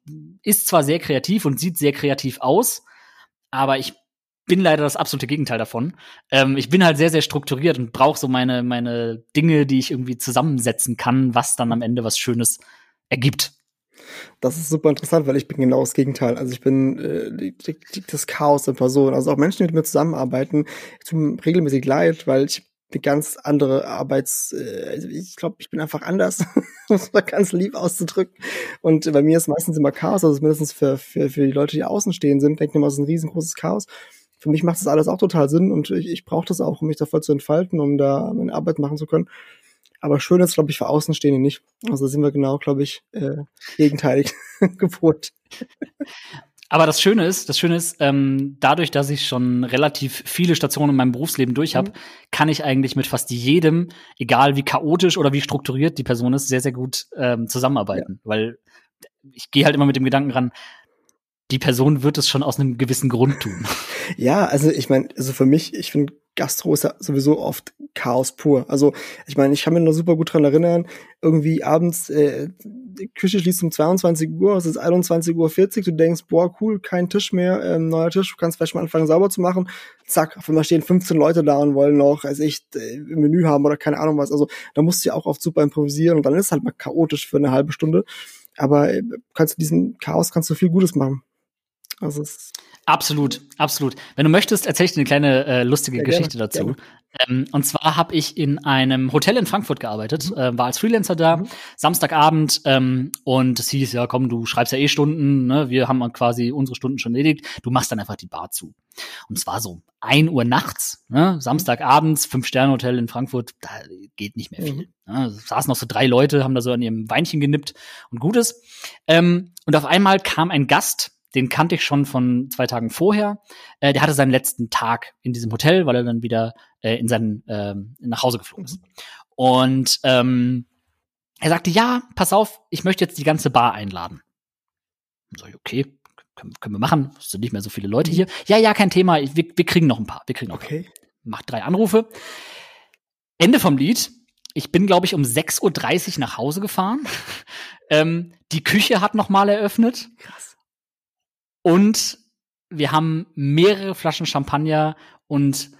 ist zwar sehr kreativ und sieht sehr kreativ aus, aber ich bin leider das absolute Gegenteil davon. Ähm, ich bin halt sehr, sehr strukturiert und brauche so meine, meine Dinge, die ich irgendwie zusammensetzen kann, was dann am Ende was Schönes ergibt.
Das ist super interessant, weil ich bin genau das Gegenteil. Also ich bin äh, das Chaos in Person. Also auch Menschen, die mit mir zusammenarbeiten, tun regelmäßig leid, weil ich eine ganz andere Arbeits, äh, also ich glaube, ich bin einfach anders, [LAUGHS] um es mal ganz lieb auszudrücken. Und bei mir ist meistens immer Chaos, also mindestens für, für, für die Leute, die außen stehen sind, denken immer, es ist ein riesengroßes Chaos für mich macht das alles auch total Sinn und ich, ich brauche das auch, um mich da voll zu entfalten, um da meine Arbeit machen zu können. Aber schön ist, glaube ich, für Außenstehende nicht. Also sind wir genau, glaube ich, äh, gegenteilig [LAUGHS] gepolt.
Aber das Schöne ist, das Schöne ist, ähm, dadurch, dass ich schon relativ viele Stationen in meinem Berufsleben durch habe, mhm. kann ich eigentlich mit fast jedem, egal wie chaotisch oder wie strukturiert die Person ist, sehr, sehr gut ähm, zusammenarbeiten. Ja. Weil ich gehe halt immer mit dem Gedanken ran, die Person wird es schon aus einem gewissen Grund tun.
Ja, also ich meine, also für mich, ich finde Gastro ist ja sowieso oft Chaos pur. Also ich meine, ich kann mich noch super gut dran erinnern, irgendwie abends, äh, Küche schließt um 22 Uhr, es ist 21.40 Uhr, du denkst, boah, cool, kein Tisch mehr, ähm, neuer Tisch, du kannst vielleicht mal anfangen sauber zu machen. Zack, auf einmal stehen 15 Leute da und wollen noch, als ich äh, ein Menü haben oder keine Ahnung was. Also da musst du ja auch oft super improvisieren und dann ist es halt mal chaotisch für eine halbe Stunde. Aber äh, kannst du diesen Chaos kannst du viel Gutes machen.
Also absolut, absolut. Wenn du möchtest, erzähle ich dir eine kleine äh, lustige ja, Geschichte gerne, dazu. Gerne. Ähm, und zwar habe ich in einem Hotel in Frankfurt gearbeitet, mhm. äh, war als Freelancer da, mhm. Samstagabend ähm, und es hieß, ja komm, du schreibst ja eh Stunden, ne? wir haben quasi unsere Stunden schon erledigt, du machst dann einfach die Bar zu. Und es war so ein Uhr nachts, ne? Samstagabends, Fünf-Sterne-Hotel in Frankfurt, da geht nicht mehr viel. Mhm. Ne? Es saßen noch so drei Leute, haben da so an ihrem Weinchen genippt und Gutes. Ähm, und auf einmal kam ein Gast, den kannte ich schon von zwei Tagen vorher. Äh, der hatte seinen letzten Tag in diesem Hotel, weil er dann wieder äh, in sein, äh, nach Hause geflogen ist. Und ähm, er sagte, ja, pass auf, ich möchte jetzt die ganze Bar einladen. Und so, okay, können, können wir machen. Es sind nicht mehr so viele Leute hier. Ja, ja, kein Thema. Wir, wir kriegen noch ein paar. Wir kriegen noch okay. Paar. Macht drei Anrufe. Ende vom Lied. Ich bin, glaube ich, um 6.30 Uhr nach Hause gefahren. [LAUGHS] ähm, die Küche hat noch mal eröffnet. Krass. Und wir haben mehrere Flaschen Champagner und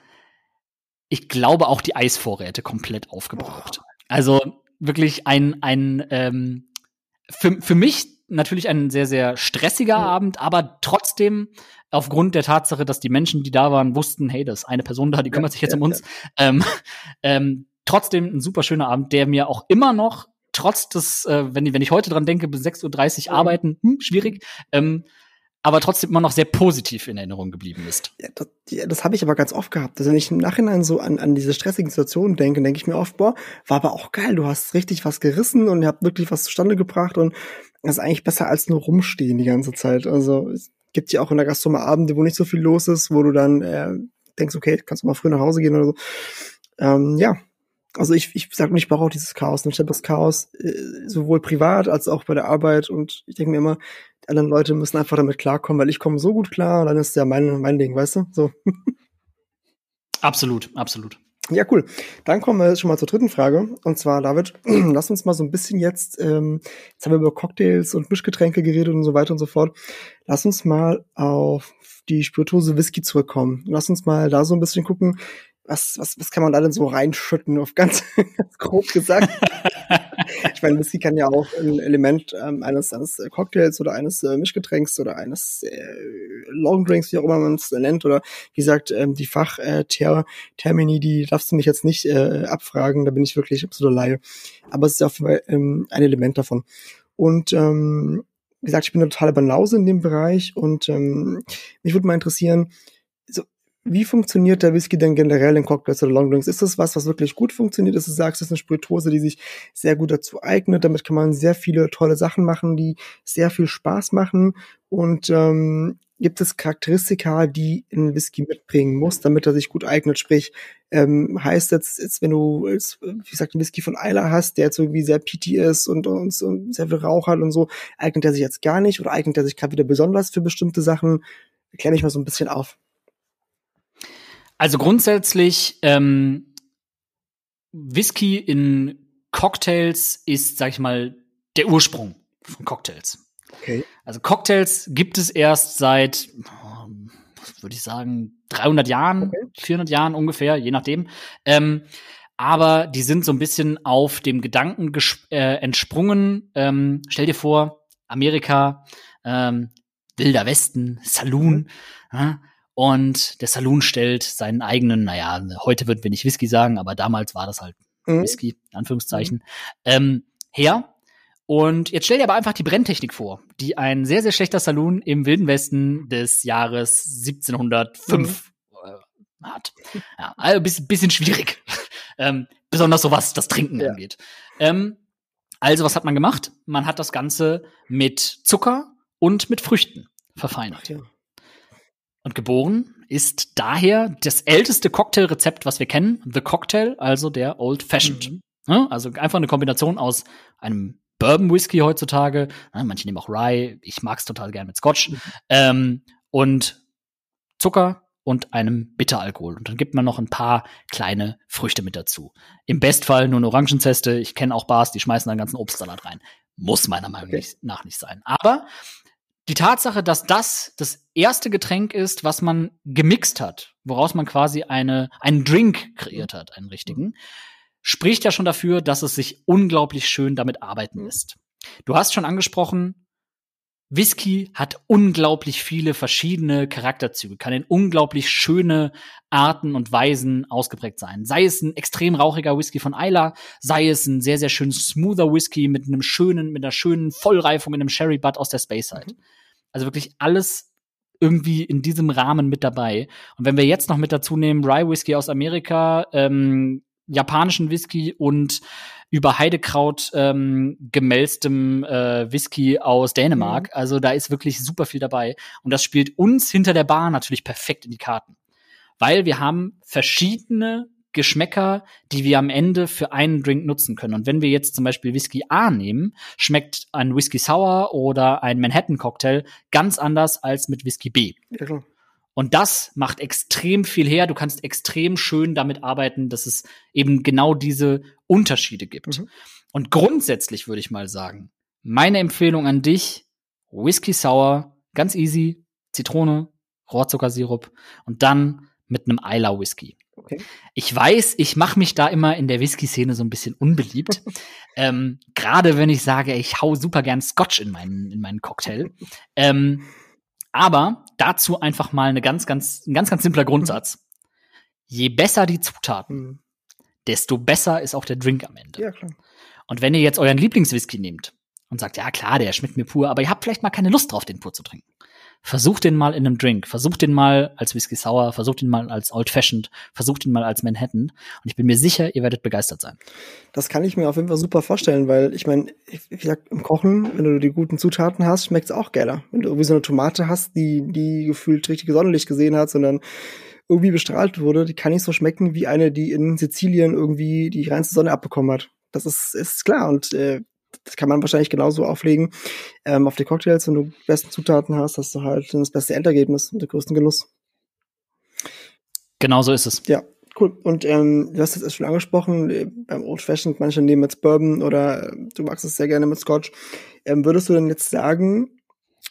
ich glaube auch die Eisvorräte komplett aufgebraucht. Also wirklich ein, ein ähm, für, für mich natürlich ein sehr, sehr stressiger ja. Abend, aber trotzdem aufgrund der Tatsache, dass die Menschen, die da waren, wussten, hey, das ist eine Person da, die kümmert ja, sich jetzt ja, um uns. Ähm, [LAUGHS] ähm, trotzdem ein super schöner Abend, der mir auch immer noch, trotz des, äh, wenn, wenn ich heute dran denke, bis 6.30 Uhr arbeiten, hm, schwierig, ähm, aber trotzdem immer noch sehr positiv in Erinnerung geblieben ist.
Ja, das, ja, das habe ich aber ganz oft gehabt. Also wenn ich im Nachhinein so an, an diese stressigen Situationen denke, denke ich mir oft, boah, war aber auch geil, du hast richtig was gerissen und ihr habt wirklich was zustande gebracht und das ist eigentlich besser als nur rumstehen die ganze Zeit. Also es gibt ja auch in der Gastronomie Abende, wo nicht so viel los ist, wo du dann äh, denkst, okay, kannst du mal früh nach Hause gehen oder so. Ähm, ja, also ich, ich sag nicht, ich brauche auch dieses Chaos. Ich habe das Chaos äh, sowohl privat als auch bei der Arbeit und ich denke mir immer, anderen Leute müssen einfach damit klarkommen, weil ich komme so gut klar und dann ist ja mein, mein Ding, weißt du? So. [LAUGHS]
Absolut, absolut.
Ja, cool. Dann kommen wir jetzt schon mal zur dritten Frage. Und zwar, David, [CLEARS THROAT] lass uns mal so ein bisschen jetzt, ähm, jetzt haben wir über Cocktails und Mischgetränke geredet und so weiter und so fort. Lass uns mal auf die Spirituose Whisky zurückkommen. Lass uns mal da so ein bisschen gucken, was, was, was kann man da denn so reinschütten, auf ganz, [LAUGHS] ganz grob gesagt. [LAUGHS] [LAUGHS] ich meine, Whisky kann ja auch ein Element ähm, eines, eines Cocktails oder eines äh, Mischgetränks oder eines äh, Longdrinks, wie auch immer man es nennt, oder wie gesagt, ähm, die Fachtermini, äh, die darfst du mich jetzt nicht äh, abfragen, da bin ich wirklich absoluter Laie. Aber es ist auf jeden Fall ähm, ein Element davon. Und ähm, wie gesagt, ich bin eine totale Banause in dem Bereich und ähm, mich würde mal interessieren, wie funktioniert der Whisky denn generell in Cocktails oder Longdrinks? Ist das was, was wirklich gut funktioniert? Ist du sagst, das ist eine Spirituose, die sich sehr gut dazu eignet. Damit kann man sehr viele tolle Sachen machen, die sehr viel Spaß machen. Und ähm, gibt es Charakteristika, die ein Whisky mitbringen muss, damit er sich gut eignet? Sprich, ähm, heißt jetzt, jetzt, wenn du, wie gesagt, einen Whisky von Eiler hast, der jetzt irgendwie sehr peaty ist und, und, und sehr viel Rauch hat und so, eignet er sich jetzt gar nicht oder eignet er sich gerade wieder besonders für bestimmte Sachen? Klär mich mal so ein bisschen auf.
Also grundsätzlich, ähm, Whisky in Cocktails ist, sag ich mal, der Ursprung von Cocktails. Okay. Also Cocktails gibt es erst seit, würde ich sagen, 300 Jahren, okay. 400 Jahren ungefähr, je nachdem. Ähm, aber die sind so ein bisschen auf dem Gedanken äh, entsprungen. Ähm, stell dir vor, Amerika, ähm, Wilder Westen, Saloon. Mhm. Ja, und der Saloon stellt seinen eigenen, naja, heute würden wir nicht Whisky sagen, aber damals war das halt mhm. Whisky, in Anführungszeichen, mhm. ähm, her. Und jetzt stell dir aber einfach die Brenntechnik vor, die ein sehr, sehr schlechter Saloon im Wilden Westen des Jahres 1705 mhm. äh, hat. Ja, also bisschen, bisschen schwierig. [LAUGHS] ähm, besonders so was das Trinken ja. angeht. Ähm, also, was hat man gemacht? Man hat das Ganze mit Zucker und mit Früchten verfeinert. Ja. Und geboren ist daher das älteste Cocktailrezept, was wir kennen, The Cocktail, also der Old Fashioned. Mhm. Also einfach eine Kombination aus einem Bourbon Whisky heutzutage, manche nehmen auch Rye, ich mag's total gern mit Scotch, mhm. ähm, und Zucker und einem Bitteralkohol. Und dann gibt man noch ein paar kleine Früchte mit dazu. Im Bestfall nur eine Orangenzeste. Ich kenne auch Bars, die schmeißen dann ganzen Obstsalat rein. Muss meiner Meinung okay. nach nicht sein. Aber die Tatsache, dass das das erste Getränk ist, was man gemixt hat, woraus man quasi eine, einen Drink kreiert hat, einen richtigen, spricht ja schon dafür, dass es sich unglaublich schön damit arbeiten lässt. Du hast schon angesprochen, Whisky hat unglaublich viele verschiedene Charakterzüge, kann in unglaublich schöne Arten und Weisen ausgeprägt sein. Sei es ein extrem rauchiger Whisky von Isla, sei es ein sehr, sehr schön smoother Whisky mit einem schönen, mit einer schönen Vollreifung in einem Sherry Butt aus der Space Side. Mhm. Also wirklich alles irgendwie in diesem Rahmen mit dabei. Und wenn wir jetzt noch mit dazu nehmen, Rye Whisky aus Amerika, ähm, japanischen Whisky und über Heidekraut ähm, gemälztem äh, Whisky aus Dänemark. Mhm. Also da ist wirklich super viel dabei. Und das spielt uns hinter der Bar natürlich perfekt in die Karten. Weil wir haben verschiedene Geschmäcker, die wir am Ende für einen Drink nutzen können. Und wenn wir jetzt zum Beispiel Whisky A nehmen, schmeckt ein Whisky Sour oder ein Manhattan Cocktail ganz anders als mit Whisky B. Ja, Und das macht extrem viel her. Du kannst extrem schön damit arbeiten, dass es eben genau diese Unterschiede gibt. Mhm. Und grundsätzlich würde ich mal sagen, meine Empfehlung an dich, Whisky Sour, ganz easy, Zitrone, Rohrzuckersirup und dann mit einem Isla Whisky. Okay. Ich weiß, ich mache mich da immer in der Whisky-Szene so ein bisschen unbeliebt. [LAUGHS] ähm, Gerade wenn ich sage, ich hau super gern Scotch in meinen, in meinen Cocktail. ähm, aber dazu einfach mal eine ganz, ganz, ein ganz, ganz simpler Grundsatz. Je besser die Zutaten, mhm. desto besser ist auch der Drink am Ende. Ja, klar. Und wenn ihr jetzt euren Lieblingswhisky nehmt und sagt, ja klar, der schmeckt mir pur, aber ihr habt vielleicht mal keine Lust drauf, den pur zu trinken versucht den mal in einem Drink, versucht den mal als Whisky Sour, versucht den mal als Old Fashioned, versucht den mal als Manhattan und ich bin mir sicher, ihr werdet begeistert sein.
Das kann ich mir auf jeden Fall super vorstellen, weil ich meine, wie gesagt, im Kochen, wenn du die guten Zutaten hast, schmeckt es auch geiler. Wenn du irgendwie so eine Tomate hast, die die gefühlt richtig Sonnenlicht gesehen hat, sondern irgendwie bestrahlt wurde, die kann nicht so schmecken wie eine, die in Sizilien irgendwie die reinste Sonne abbekommen hat. Das ist, ist klar. Und äh, das kann man wahrscheinlich genauso auflegen. Ähm, auf die Cocktails, wenn du die besten Zutaten hast, hast du halt das beste Endergebnis und den größten Genuss.
Genau so ist es.
Ja, cool. Und ähm, du hast es schon angesprochen, äh, beim Old Fashioned, manche nehmen jetzt Bourbon oder äh, du magst es sehr gerne mit Scotch. Ähm, würdest du denn jetzt sagen,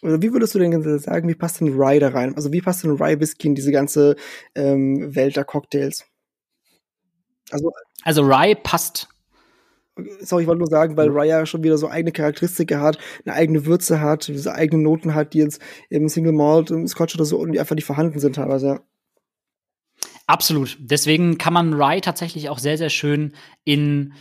oder wie würdest du denn sagen, wie passt denn Rye da rein? Also wie passt denn Rye Whisky in diese ganze ähm, Welt der Cocktails?
Also, also Rye passt
sorry, ich wollte nur sagen, weil Raya schon wieder so eigene Charakteristika hat, eine eigene Würze hat, diese eigenen Noten hat, die jetzt im Single Malt, im Scotch oder so und die einfach nicht vorhanden sind teilweise.
Absolut. Deswegen kann man Rye tatsächlich auch sehr, sehr schön in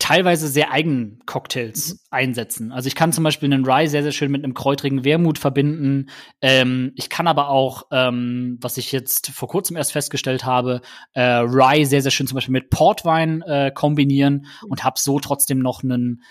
teilweise sehr eigenen Cocktails mhm. einsetzen. Also ich kann zum Beispiel einen Rye sehr, sehr schön mit einem kräutrigen Wermut verbinden. Ähm, ich kann aber auch, ähm, was ich jetzt vor kurzem erst festgestellt habe, äh, Rye sehr, sehr schön zum Beispiel mit Portwein äh, kombinieren und habe so trotzdem noch einen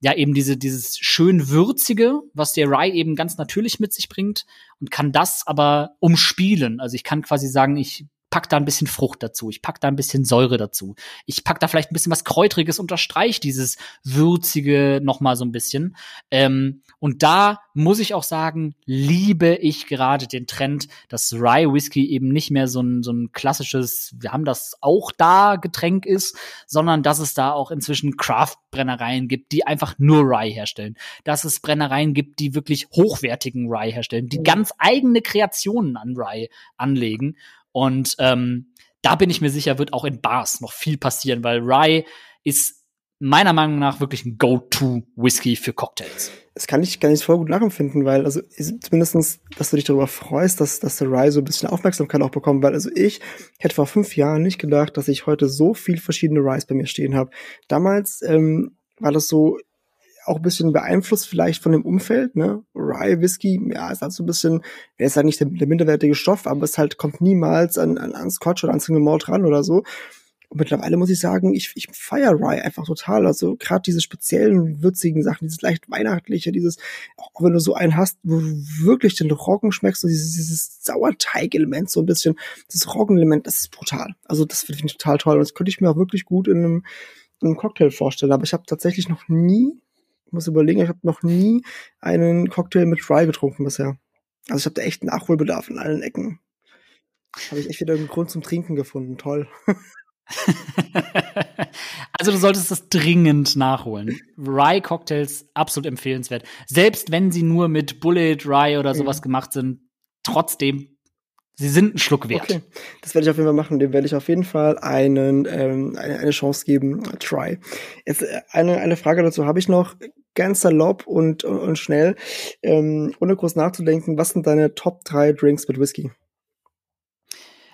ja eben diese dieses schön würzige, was der Rye eben ganz natürlich mit sich bringt und kann das aber umspielen. Also ich kann quasi sagen, ich pack da ein bisschen Frucht dazu, ich pack da ein bisschen Säure dazu, ich pack da vielleicht ein bisschen was Kräutriges, unterstreich dieses würzige noch mal so ein bisschen. Ähm, und da muss ich auch sagen, liebe ich gerade den Trend, dass Rye Whisky eben nicht mehr so ein, so ein klassisches, wir haben das auch da Getränk ist, sondern dass es da auch inzwischen Craft-Brennereien gibt, die einfach nur Rye herstellen. Dass es Brennereien gibt, die wirklich hochwertigen Rye herstellen, die mhm. ganz eigene Kreationen an Rye anlegen. Und ähm, da bin ich mir sicher, wird auch in Bars noch viel passieren, weil Rye ist meiner Meinung nach wirklich ein Go-To-Whisky für Cocktails.
Das kann ich gar nicht voll gut nachempfinden, weil, also zumindestens, dass du dich darüber freust, dass, dass der Rye so ein bisschen Aufmerksamkeit auch bekommt, weil also ich hätte vor fünf Jahren nicht gedacht, dass ich heute so viel verschiedene Ryes bei mir stehen habe. Damals ähm, war das so, auch ein bisschen beeinflusst vielleicht von dem Umfeld, ne? Rye Whisky, ja, ist halt so ein bisschen, er ist halt nicht der, der minderwertige Stoff, aber es halt kommt niemals an, an, an Scotch oder an Single Malt ran oder so. Und mittlerweile muss ich sagen, ich, ich feier Rye einfach total. Also gerade diese speziellen würzigen Sachen, dieses leicht weihnachtliche, dieses, auch wenn du so einen hast, wo du wirklich den Roggen schmeckst, so dieses, dieses Sauerteig-Element, so ein bisschen, dieses Roggen-Element, das ist brutal. Also das finde ich total toll. Und das könnte ich mir auch wirklich gut in einem, in einem Cocktail vorstellen. Aber ich habe tatsächlich noch nie muss überlegen, ich habe noch nie einen Cocktail mit Rye getrunken bisher. Also ich habe da echt Nachholbedarf in allen Ecken. Habe ich echt wieder einen Grund zum Trinken gefunden. Toll. [LAUGHS]
also du solltest das dringend nachholen. Rye-Cocktails absolut empfehlenswert. Selbst wenn sie nur mit Bullet Rye oder sowas mhm. gemacht sind, trotzdem Sie sind ein Schluck wert. Okay,
das werde ich auf jeden Fall machen. Dem werde ich auf jeden Fall einen, ähm, eine, eine Chance geben. Try. Jetzt äh, eine, eine Frage dazu habe ich noch. Ganz salopp und, und, und schnell, ähm, ohne groß nachzudenken. Was sind deine Top 3 Drinks mit Whisky?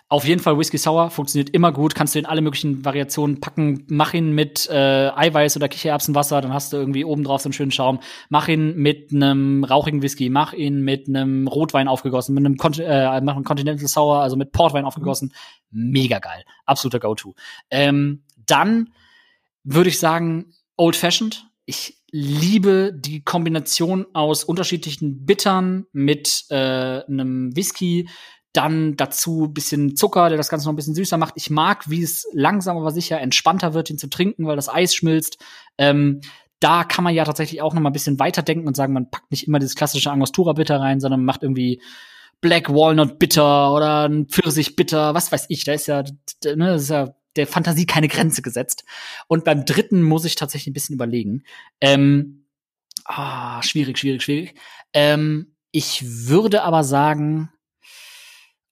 Auf jeden Fall Whisky Sour funktioniert immer gut. Kannst du in alle möglichen Variationen packen. Mach ihn mit äh, Eiweiß oder Kichererbsenwasser, dann hast du irgendwie oben drauf so einen schönen Schaum. Mach ihn mit einem rauchigen Whisky. Mach ihn mit einem Rotwein aufgegossen, mit einem Con äh, mach einen Continental Sour, also mit Portwein aufgegossen. Mega geil. Absoluter Go-To. Ähm, dann würde ich sagen Old Fashioned. Ich liebe die Kombination aus unterschiedlichen Bittern mit äh, einem Whisky, dann dazu bisschen Zucker, der das Ganze noch ein bisschen süßer macht. Ich mag, wie es langsam aber sicher entspannter wird, ihn zu trinken, weil das Eis schmilzt. Ähm, da kann man ja tatsächlich auch noch mal ein bisschen weiterdenken und sagen, man packt nicht immer dieses klassische Angostura Bitter rein, sondern macht irgendwie Black Walnut Bitter oder ein Pfirsich Bitter, was weiß ich. Da ist ja, ne, das ist ja der Fantasie keine Grenze gesetzt. Und beim dritten muss ich tatsächlich ein bisschen überlegen. Ähm, ah, schwierig, schwierig, schwierig. Ähm, ich würde aber sagen,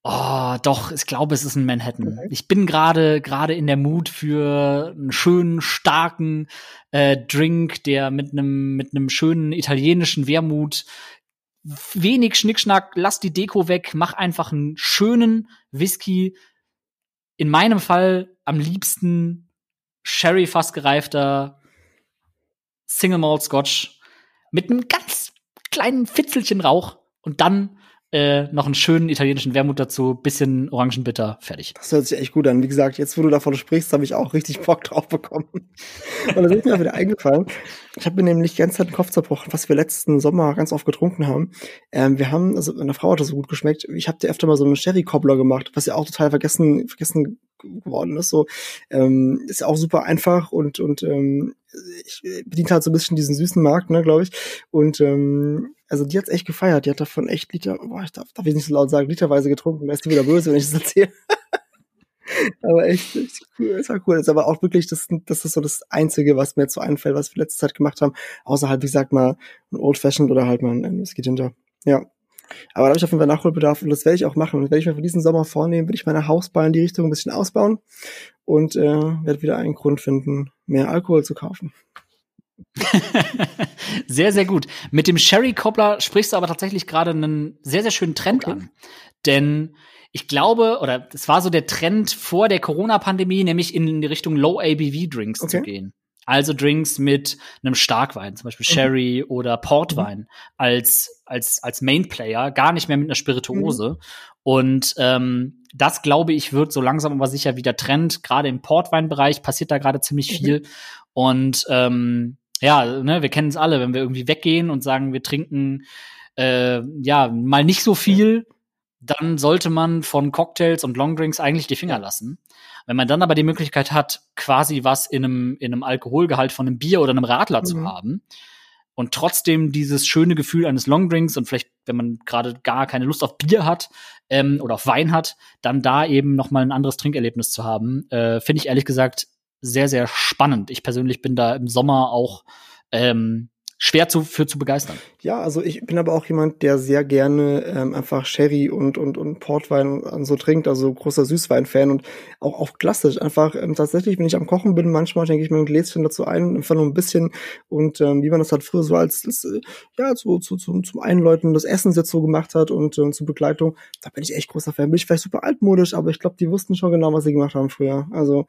Oh, doch, ich glaube, es ist ein Manhattan. Okay. Ich bin gerade gerade in der Mut für einen schönen, starken äh, Drink, der mit einem mit einem schönen italienischen Wermut wenig Schnickschnack, lass die Deko weg, mach einfach einen schönen Whisky. In meinem Fall am liebsten Sherry fast gereifter Single Malt Scotch mit einem ganz kleinen Fitzelchen Rauch und dann äh, noch einen schönen italienischen Wermut dazu, bisschen Orangenbitter, fertig.
Das hört sich echt gut an. Wie gesagt, jetzt wo du davon sprichst, habe ich auch richtig Bock drauf bekommen. Und das ist mir auch wieder eingefallen. Ich habe mir nämlich die ganze den Kopf zerbrochen, was wir letzten Sommer ganz oft getrunken haben. Ähm, wir haben, also meine Frau hat das so gut geschmeckt. Ich habe dir öfter mal so einen Sherry-Cobbler gemacht, was ja auch total vergessen, vergessen geworden ist. So ähm, ist ja auch super einfach und und ähm, ich bedient halt so ein bisschen diesen süßen Markt, ne, glaube ich. Und ähm, also die hat's echt gefeiert. Die hat davon echt Liter, boah, ich darf, darf ich nicht so laut sagen, literweise getrunken. Da ist die wieder böse, wenn ich das erzähle. [LAUGHS] aber echt, echt cool. Es war cool. Das ist aber auch wirklich, das, das ist so das Einzige, was mir jetzt so einfällt, was wir letzte Zeit gemacht haben. Außer halt, wie gesagt, mal ein Old Fashioned oder halt mal ein Whisky Ginger. Ja. Aber da habe ich auf jeden Fall Nachholbedarf und das werde ich auch machen. Und werde ich mir für diesen Sommer vornehmen, will ich meine Hausbahn in die Richtung ein bisschen ausbauen und äh, werde wieder einen Grund finden, mehr Alkohol zu kaufen. [LAUGHS]
sehr, sehr gut. Mit dem Sherry Cobbler sprichst du aber tatsächlich gerade einen sehr, sehr schönen Trend okay. an. Denn ich glaube, oder es war so der Trend vor der Corona-Pandemie, nämlich in die Richtung Low-ABV-Drinks okay. zu gehen. Also Drinks mit einem Starkwein, zum Beispiel mhm. Sherry oder Portwein mhm. als, als, als Main-Player, gar nicht mehr mit einer Spirituose. Mhm. Und ähm, das, glaube ich, wird so langsam aber sicher wieder Trend. Gerade im Portweinbereich passiert da gerade ziemlich mhm. viel. Und ähm, ja, ne, wir kennen es alle, wenn wir irgendwie weggehen und sagen, wir trinken äh, ja mal nicht so viel, dann sollte man von Cocktails und Longdrinks eigentlich die Finger lassen. Wenn man dann aber die Möglichkeit hat, quasi was in einem, in einem Alkoholgehalt von einem Bier oder einem Radler mhm. zu haben und trotzdem dieses schöne Gefühl eines Longdrinks und vielleicht, wenn man gerade gar keine Lust auf Bier hat ähm, oder auf Wein hat, dann da eben noch mal ein anderes Trinkerlebnis zu haben, äh, finde ich ehrlich gesagt sehr, sehr spannend. Ich persönlich bin da im Sommer auch ähm, schwer zu, für zu begeistern.
Ja, also ich bin aber auch jemand, der sehr gerne ähm, einfach Sherry und, und, und Portwein und so trinkt, also großer Süßwein-Fan und auch, auch klassisch. Einfach ähm, tatsächlich, wenn ich am Kochen bin, manchmal denke ich mir ein Gläschen dazu ein, einfach nur ein bisschen und ähm, wie man das halt früher so als, als äh, ja, so, so, zum, zum Einläuten des Essens jetzt so gemacht hat und äh, zur Begleitung, da bin ich echt großer Fan. Bin ich vielleicht super altmodisch, aber ich glaube, die wussten schon genau, was sie gemacht haben früher. Also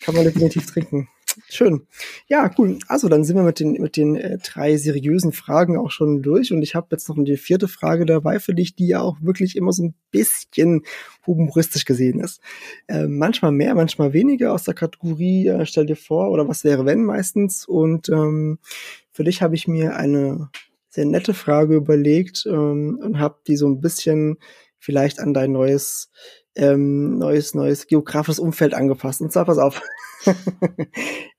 kann man definitiv trinken. Schön. Ja, cool. Also dann sind wir mit den, mit den äh, drei seriösen Fragen auch schon durch. Und ich habe jetzt noch eine vierte Frage dabei für dich, die ja auch wirklich immer so ein bisschen humoristisch gesehen ist. Äh, manchmal mehr, manchmal weniger aus der Kategorie, äh, stell dir vor, oder was wäre wenn meistens. Und ähm, für dich habe ich mir eine sehr nette Frage überlegt ähm, und habe die so ein bisschen vielleicht an dein neues ähm, neues, neues geografisches Umfeld angepasst. Und zwar, pass auf. [LAUGHS]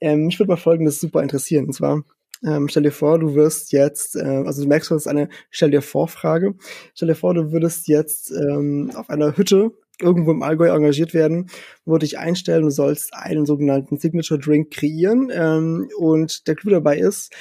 ähm, mich würde mal Folgendes super interessieren. Und zwar, ähm, stell dir vor, du wirst jetzt, äh, also du merkst, das ist eine Stell dir vor Frage. Stell dir vor, du würdest jetzt ähm, auf einer Hütte irgendwo im Allgäu engagiert werden, wo dich einstellen, du sollst einen sogenannten Signature Drink kreieren. Ähm, und der Clou dabei ist,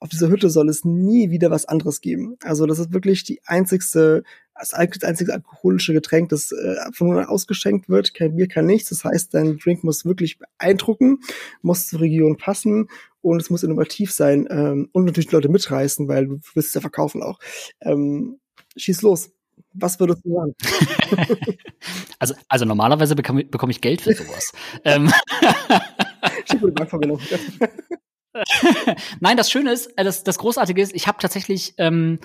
auf dieser Hütte soll es nie wieder was anderes geben. Also das ist wirklich die einzigste das einzige alkoholische Getränk, das äh, von nun an ausgeschenkt wird. Kein Bier, kein nichts. Das heißt, dein Drink muss wirklich beeindrucken, muss zur Region passen und es muss innovativ sein ähm, und natürlich die Leute mitreißen, weil du willst es ja verkaufen auch. Ähm, schieß los. Was würdest du sagen? [LAUGHS]
also, also normalerweise bekomme, bekomme ich Geld für sowas. [LAUGHS] ähm. [LAUGHS] Nein, das Schöne ist, äh, das, das Großartige ist, ich habe tatsächlich ähm,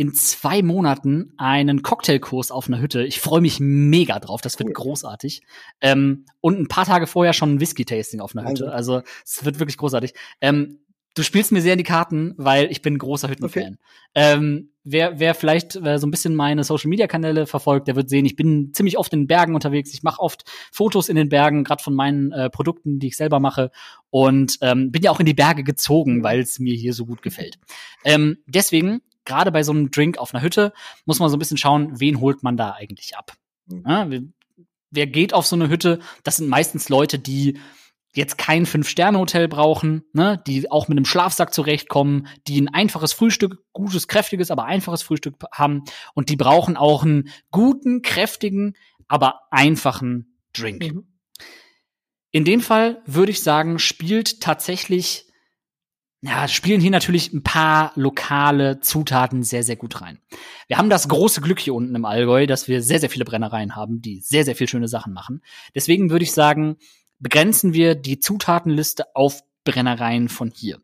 in zwei Monaten einen Cocktailkurs auf einer Hütte. Ich freue mich mega drauf. Das wird cool. großartig. Ähm, und ein paar Tage vorher schon ein Whisky-Tasting auf einer Hütte. Also es wird wirklich großartig. Ähm, du spielst mir sehr in die Karten, weil ich bin großer Hüttenfan. Okay. Ähm, wer, wer vielleicht äh, so ein bisschen meine Social-Media-Kanäle verfolgt, der wird sehen, ich bin ziemlich oft in den Bergen unterwegs. Ich mache oft Fotos in den Bergen, gerade von meinen äh, Produkten, die ich selber mache. Und ähm, bin ja auch in die Berge gezogen, weil es mir hier so gut gefällt. Ähm, deswegen gerade bei so einem Drink auf einer Hütte muss man so ein bisschen schauen, wen holt man da eigentlich ab. Mhm. Ja, wer geht auf so eine Hütte? Das sind meistens Leute, die jetzt kein Fünf-Sterne-Hotel brauchen, ne, die auch mit einem Schlafsack zurechtkommen, die ein einfaches Frühstück, gutes, kräftiges, aber einfaches Frühstück haben und die brauchen auch einen guten, kräftigen, aber einfachen Drink. Mhm. In dem Fall würde ich sagen, spielt tatsächlich ja, spielen hier natürlich ein paar lokale Zutaten sehr, sehr gut rein. Wir haben das große Glück hier unten im Allgäu, dass wir sehr, sehr viele Brennereien haben, die sehr, sehr viel schöne Sachen machen. Deswegen würde ich sagen, begrenzen wir die Zutatenliste auf Brennereien von hier.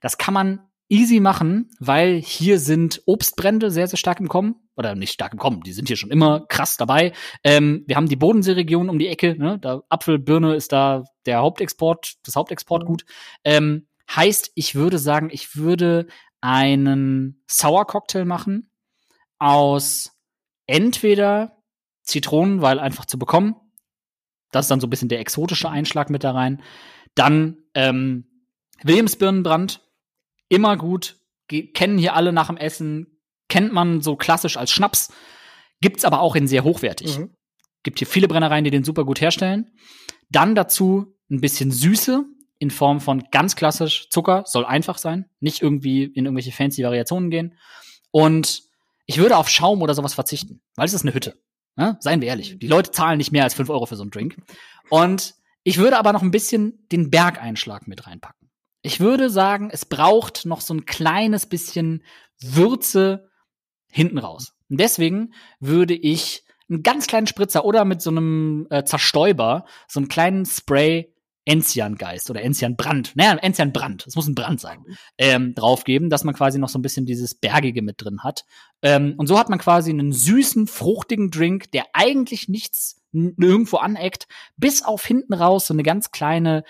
Das kann man easy machen, weil hier sind Obstbrände sehr, sehr stark im Kommen. Oder nicht stark im Kommen, die sind hier schon immer krass dabei. Ähm, wir haben die Bodenseeregion um die Ecke, ne? Da Apfel, Birne ist da der Hauptexport, das Hauptexportgut. Ähm, Heißt, ich würde sagen, ich würde einen Sour Cocktail machen aus entweder Zitronen, weil einfach zu bekommen. Das ist dann so ein bisschen der exotische Einschlag mit da rein. Dann ähm, Williamsbirnenbrand, immer gut. kennen hier alle nach dem Essen. Kennt man so klassisch als Schnaps. Gibt's aber auch in sehr hochwertig. Mhm. Gibt hier viele Brennereien, die den super gut herstellen. Dann dazu ein bisschen Süße, in Form von ganz klassisch Zucker, soll einfach sein, nicht irgendwie in irgendwelche fancy Variationen gehen. Und ich würde auf Schaum oder sowas verzichten, weil es ist eine Hütte. Ne? Seien wir ehrlich. Die Leute zahlen nicht mehr als fünf Euro für so einen Drink. Und ich würde aber noch ein bisschen den Bergeinschlag mit reinpacken. Ich würde sagen, es braucht noch so ein kleines bisschen Würze hinten raus. Und deswegen würde ich einen ganz kleinen Spritzer oder mit so einem äh, Zerstäuber so einen kleinen Spray Enziangeist oder Enzianbrand, naja, Enzianbrand, es muss ein Brand sein, ähm, draufgeben, dass man quasi noch so ein bisschen dieses Bergige mit drin hat. Ähm, und so hat man quasi einen süßen, fruchtigen Drink, der eigentlich nichts nirgendwo aneckt, bis auf hinten raus so eine ganz kleine,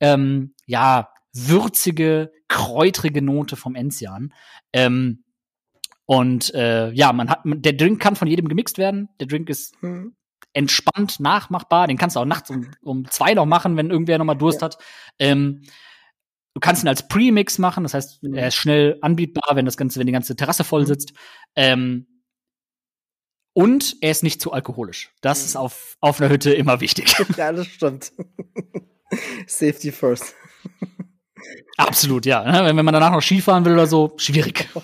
ähm, ja, würzige, kräutrige Note vom Enzian. Ähm, und äh, ja, man hat, der Drink kann von jedem gemixt werden. Der Drink ist hm entspannt nachmachbar. Den kannst du auch nachts um, um zwei noch machen, wenn irgendwer noch mal Durst ja. hat. Ähm, du kannst ihn als Premix machen, das heißt, mhm. er ist schnell anbietbar, wenn das ganze, wenn die ganze Terrasse voll mhm. sitzt. Ähm, und er ist nicht zu alkoholisch. Das ist mhm. auf, auf einer Hütte immer wichtig. [LAUGHS]
Ja, das stimmt. [LAUGHS] Safety first.
Absolut, ja. Ne? Wenn, wenn man danach noch Skifahren will oder so, schwierig. [LAUGHS]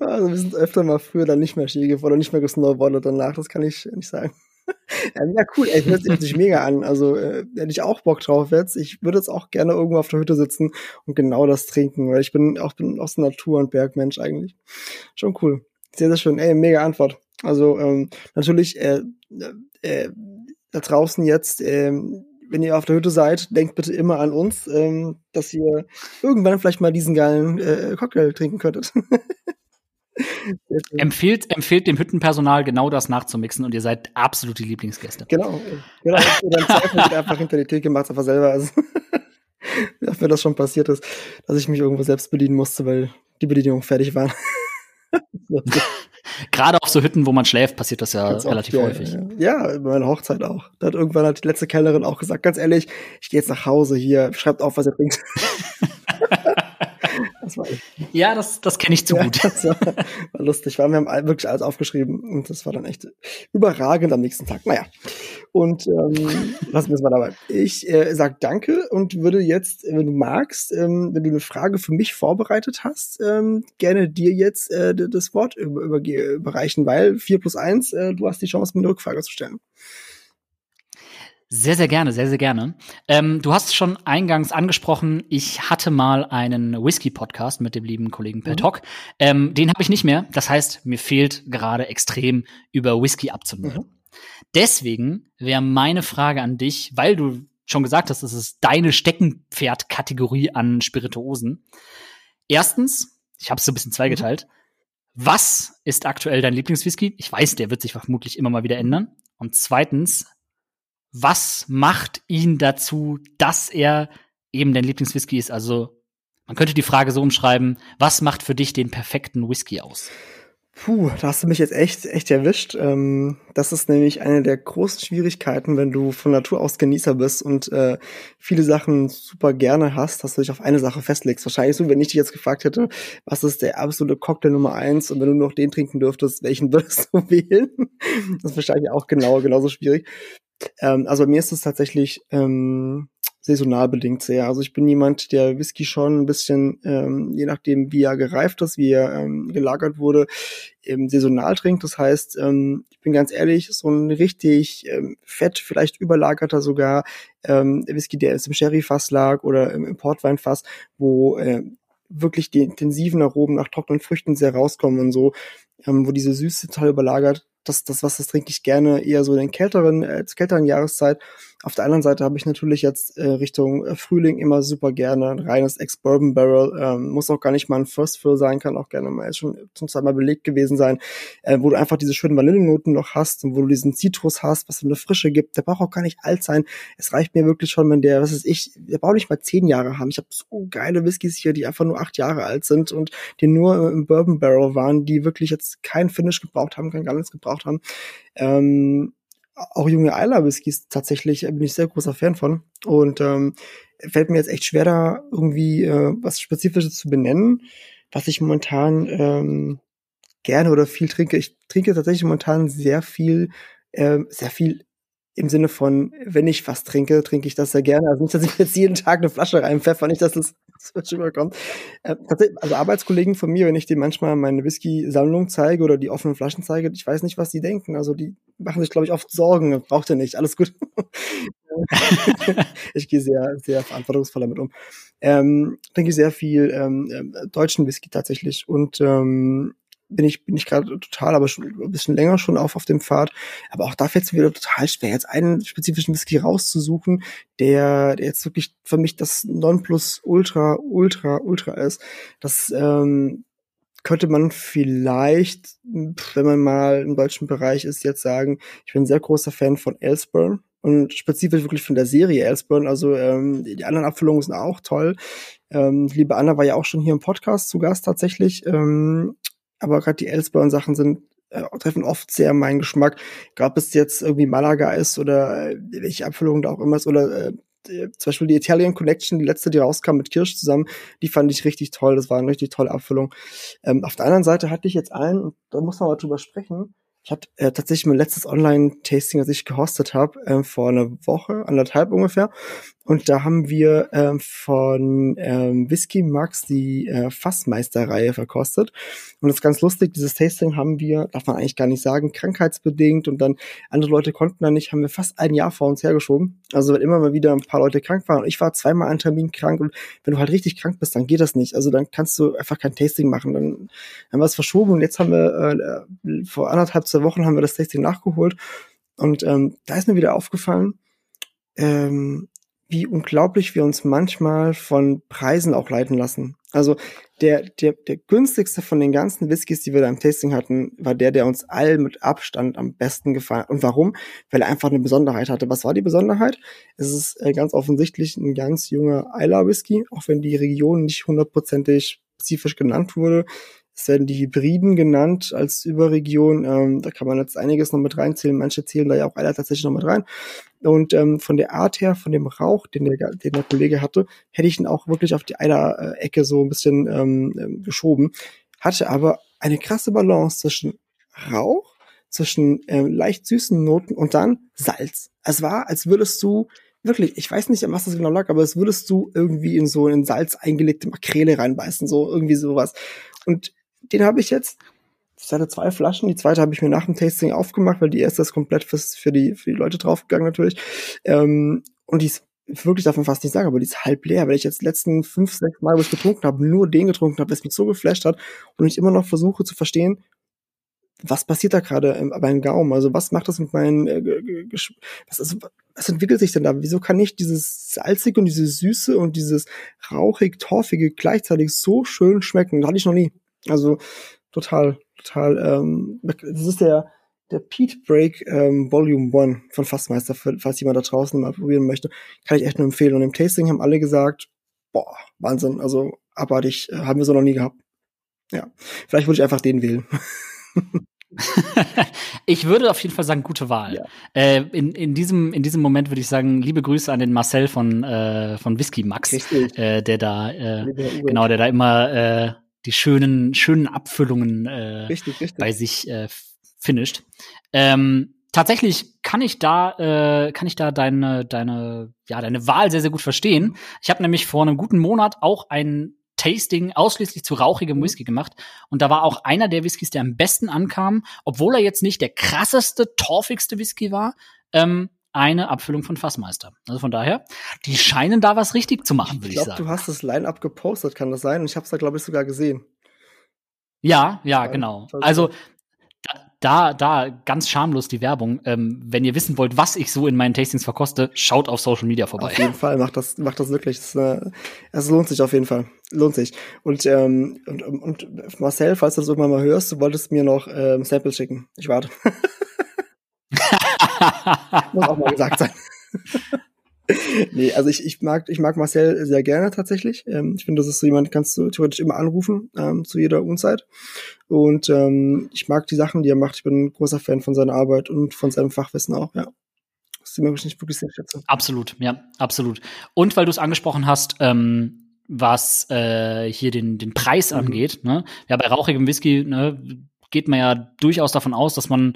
Also wir sind öfter mal früher dann nicht mehr Ski gefahren oder nicht mehr gesnowboardet danach, das kann ich nicht sagen. Ja, cool, ey, hört sich mega an. Also äh, hätte ich auch Bock drauf jetzt. Ich würde jetzt auch gerne irgendwo auf der Hütte sitzen und genau das trinken, weil ich bin auch bin aus der Natur- und Bergmensch eigentlich. Schon cool. Sehr, sehr schön. Ey, mega Antwort. Also ähm, natürlich äh, äh, da draußen jetzt, äh, wenn ihr auf der Hütte seid, denkt bitte immer an uns, ähm, dass ihr irgendwann vielleicht mal diesen geilen äh, Cocktail trinken könntet. [LAUGHS]
empfehlt, empfehlt dem Hüttenpersonal genau das nachzumixen und ihr seid absolut die Lieblingsgäste.
Genau, genau. Dann [LAUGHS] Zweifel einfach hinter die Theke, macht einfach selber. Also, [LAUGHS] mir das schon passiert ist, dass ich mich irgendwo selbst bedienen musste, weil die Bedienung fertig war. [LAUGHS]
Gerade auf so Hütten, wo man schläft, passiert das ja ganz relativ oft, häufig.
Ja, ja, bei meiner Hochzeit auch. Da hat irgendwann hat die letzte Kellnerin auch gesagt, ganz ehrlich, ich gehe jetzt nach Hause hier, schreibt auf, was ihr trinkt.
Das war ja, das, das kenne ich zu ja, gut. Das
war, war lustig, weil wir haben wirklich alles aufgeschrieben und das war dann echt überragend am nächsten Tag. Naja, und ähm, [LAUGHS] lassen wir es mal dabei. Ich äh, sag danke und würde jetzt, wenn du magst, ähm, wenn du eine Frage für mich vorbereitet hast, ähm, gerne dir jetzt äh, das Wort über, über, überreichen, weil 4 plus 1, äh, du hast die Chance, mir eine Rückfrage zu stellen.
Sehr, sehr gerne, sehr, sehr gerne. Ähm, du hast schon eingangs angesprochen, ich hatte mal einen Whisky-Podcast mit dem lieben Kollegen Per mhm. Ähm, den habe ich nicht mehr. Das heißt, mir fehlt gerade extrem über Whisky abzunehmen. Mhm. Deswegen wäre meine Frage an dich, weil du schon gesagt hast, das ist deine Steckenpferd-Kategorie an Spirituosen. Erstens, ich habe es so ein bisschen zweigeteilt. Mhm. Was ist aktuell dein Lieblingswhisky? Ich weiß, der wird sich vermutlich immer mal wieder ändern. Und zweitens, was macht ihn dazu, dass er eben dein Lieblingswhisky ist? Also man könnte die Frage so umschreiben, was macht für dich den perfekten Whisky aus?
Puh, da hast du mich jetzt echt, echt erwischt. Ähm, das ist nämlich eine der großen Schwierigkeiten, wenn du von Natur aus Genießer bist und äh, viele Sachen super gerne hast, dass du dich auf eine Sache festlegst. Wahrscheinlich so, wenn ich dich jetzt gefragt hätte, was ist der absolute Cocktail Nummer eins und wenn du noch den trinken dürftest, welchen [LAUGHS] würdest du wählen? Das ist wahrscheinlich auch genau, genauso schwierig. Ähm, also mir ist es tatsächlich ähm, saisonal bedingt sehr. Also ich bin jemand, der Whisky schon ein bisschen, ähm, je nachdem wie er gereift ist, wie er ähm, gelagert wurde, eben saisonal trinkt. Das heißt, ähm, ich bin ganz ehrlich, so ein richtig ähm, fett, vielleicht überlagerter sogar ähm, Whisky, der jetzt im Sherry-Fass lag oder im, im Portweinfass, wo äh, wirklich die intensiven Aromen nach trockenen Früchten sehr rauskommen und so, ähm, wo diese Süße total überlagert das, das was das trinke ich gerne eher so in den kälteren, äh, kälteren Jahreszeit. Auf der anderen Seite habe ich natürlich jetzt äh, Richtung äh, Frühling immer super gerne ein reines Ex-Bourbon Barrel. Ähm, muss auch gar nicht mal ein First Fill sein, kann auch gerne mal schon zum zweiten Mal belegt gewesen sein, äh, wo du einfach diese schönen Vanillenoten noch hast und wo du diesen Zitrus hast, was so eine Frische gibt. Der braucht auch gar nicht alt sein. Es reicht mir wirklich schon, wenn der, was ist ich, der braucht nicht mal zehn Jahre haben. Ich habe so geile Whiskys hier, die einfach nur acht Jahre alt sind und die nur im Bourbon Barrel waren, die wirklich jetzt kein Finish gebraucht haben, kein nichts gebraucht haben. Ähm, auch junge Eiler Whiskys tatsächlich bin ich sehr großer Fan von und ähm, fällt mir jetzt echt schwer da irgendwie äh, was Spezifisches zu benennen, was ich momentan ähm, gerne oder viel trinke. Ich trinke tatsächlich momentan sehr viel, äh, sehr viel im Sinne von, wenn ich was trinke, trinke ich das sehr gerne. Also nicht, dass ich jetzt jeden Tag eine Flasche reinpfeffer, nicht, dass das, [LAUGHS] das rüberkommt. Äh, also Arbeitskollegen von mir, wenn ich denen manchmal meine Whisky-Sammlung zeige oder die offenen Flaschen zeige, ich weiß nicht, was die denken. Also die machen sich, glaube ich, oft Sorgen. Braucht ihr nicht, alles gut. [LAUGHS] ich gehe sehr, sehr verantwortungsvoll damit um. Ähm, trinke sehr viel ähm, äh, deutschen Whisky tatsächlich und ähm, bin ich, bin ich gerade total, aber schon ein bisschen länger schon auf, auf dem Pfad. Aber auch da fällt es mir wieder total schwer, jetzt einen spezifischen Whisky rauszusuchen, der, der jetzt wirklich für mich das Nonplus Ultra, Ultra, Ultra ist. Das ähm, könnte man vielleicht, wenn man mal im deutschen Bereich ist, jetzt sagen, ich bin ein sehr großer Fan von Elsburn und spezifisch wirklich von der Serie Elsburn. Also ähm, die anderen Abfüllungen sind auch toll. Ähm, liebe Anna war ja auch schon hier im Podcast zu Gast tatsächlich. Ähm, aber gerade die Elsborn-Sachen sind äh, treffen oft sehr meinen Geschmack. Gab es jetzt irgendwie Malaga ist oder äh, welche Abfüllung da auch immer ist oder äh, zum Beispiel die Italian Connection, die letzte, die rauskam mit Kirsch zusammen, die fand ich richtig toll. Das war eine richtig tolle Abfüllung. Ähm, auf der anderen Seite hatte ich jetzt einen, und da muss man mal drüber sprechen, ich hatte äh, tatsächlich mein letztes Online-Tasting, das ich gehostet habe, äh, vor einer Woche, anderthalb ungefähr. Und da haben wir äh, von ähm, Whisky Max die äh, Fassmeister-Reihe verkostet. Und das ist ganz lustig, dieses Tasting haben wir, darf man eigentlich gar nicht sagen, krankheitsbedingt und dann andere Leute konnten da nicht, haben wir fast ein Jahr vor uns hergeschoben. Also wenn immer mal wieder ein paar Leute krank waren und ich war zweimal an Termin krank und wenn du halt richtig krank bist, dann geht das nicht. Also dann kannst du einfach kein Tasting machen. Dann haben wir es verschoben und jetzt haben wir äh, vor anderthalb, zwei Wochen haben wir das Tasting nachgeholt. Und ähm, da ist mir wieder aufgefallen, ähm, wie unglaublich wir uns manchmal von Preisen auch leiten lassen. Also der, der, der günstigste von den ganzen Whiskys, die wir da im Tasting hatten, war der, der uns allen mit Abstand am besten gefallen. Und warum? Weil er einfach eine Besonderheit hatte. Was war die Besonderheit? Es ist äh, ganz offensichtlich ein ganz junger Isla Whisky, auch wenn die Region nicht hundertprozentig spezifisch genannt wurde. Es werden die Hybriden genannt als Überregion. Ähm, da kann man jetzt einiges noch mit reinzählen. Manche zählen da ja auch alle tatsächlich noch mit rein. Und ähm, von der Art her, von dem Rauch, den der, den der Kollege hatte, hätte ich ihn auch wirklich auf die Eiler-Ecke so ein bisschen ähm, ähm, geschoben. Hatte aber eine krasse Balance zwischen Rauch, zwischen ähm, leicht süßen Noten und dann Salz. Es war, als würdest du wirklich, ich weiß nicht, was das genau lag, aber es würdest du irgendwie in so in Salz eingelegte Makrele reinbeißen, so irgendwie sowas. Und den habe ich jetzt. Ich hatte zwei Flaschen, die zweite habe ich mir nach dem Tasting aufgemacht, weil die erste ist komplett fürs, für, die, für die Leute draufgegangen natürlich. Ähm, und die ist wirklich man fast nicht sagen, aber die ist halb leer, weil ich jetzt letzten fünf, sechs Mal, wo ich getrunken habe, nur den getrunken habe, was mich so geflasht hat und ich immer noch versuche zu verstehen, was passiert da gerade beim Gaumen? Also was macht das mit meinen, äh, was, ist, was entwickelt sich denn da? Wieso kann ich dieses salzige und diese Süße und dieses rauchig-torfige gleichzeitig so schön schmecken? Das hatte ich noch nie. Also total, total. Ähm, das ist der der Pete Break ähm, Volume 1 von Fassmeister, falls jemand da draußen mal probieren möchte, kann ich echt nur empfehlen. Und im Tasting haben alle gesagt, boah, Wahnsinn, also abartig, äh, haben wir so noch nie gehabt. Ja, vielleicht würde ich einfach den wählen. [LAUGHS] [LAUGHS]
ich würde auf jeden Fall sagen, gute Wahl. Ja. Äh, in, in, diesem, in diesem Moment würde ich sagen, liebe Grüße an den Marcel von, äh, von Whisky Max, äh, der da, äh, genau, der da immer äh, die schönen, schönen Abfüllungen äh, richtig, richtig. bei sich äh, finisht. Ähm, tatsächlich kann ich da, äh, kann ich da deine, deine, ja, deine Wahl sehr, sehr gut verstehen. Ich habe nämlich vor einem guten Monat auch ein Tasting ausschließlich zu rauchigem mhm. Whisky gemacht. Und da war auch einer der Whiskys, der am besten ankam, obwohl er jetzt nicht der krasseste, torfigste Whisky war. Ähm, eine Abfüllung von Fassmeister. Also von daher, die scheinen da was richtig zu machen, würde ich, glaub, ich sagen.
Du hast das Line-up gepostet, kann das sein? Und ich habe es da, glaube ich, sogar gesehen.
Ja, ja, genau. Also da, da ganz schamlos die Werbung. Ähm, wenn ihr wissen wollt, was ich so in meinen Tastings verkoste, schaut auf Social Media vorbei.
Auf jeden [LAUGHS] Fall, macht das, macht das wirklich. Es äh, lohnt sich auf jeden Fall. Lohnt sich. Und, ähm, und, und Marcel, falls du das irgendwann mal hörst, du wolltest mir noch ähm, Samples schicken. Ich warte. [LAUGHS] [LAUGHS] Muss auch mal gesagt sein. [LAUGHS] nee, also ich, ich mag ich mag Marcel sehr gerne tatsächlich. Ähm, ich finde, das ist so jemand, kannst du theoretisch immer anrufen ähm, zu jeder Uhrzeit. Und ähm, ich mag die Sachen, die er macht. Ich bin ein großer Fan von seiner Arbeit und von seinem Fachwissen auch. Ja, das ist immer wirklich wirklich sehr schätze.
Absolut, ja, absolut. Und weil du es angesprochen hast. Ähm was äh, hier den, den Preis mhm. angeht. Ne? Ja, bei rauchigem Whisky ne, geht man ja durchaus davon aus, dass man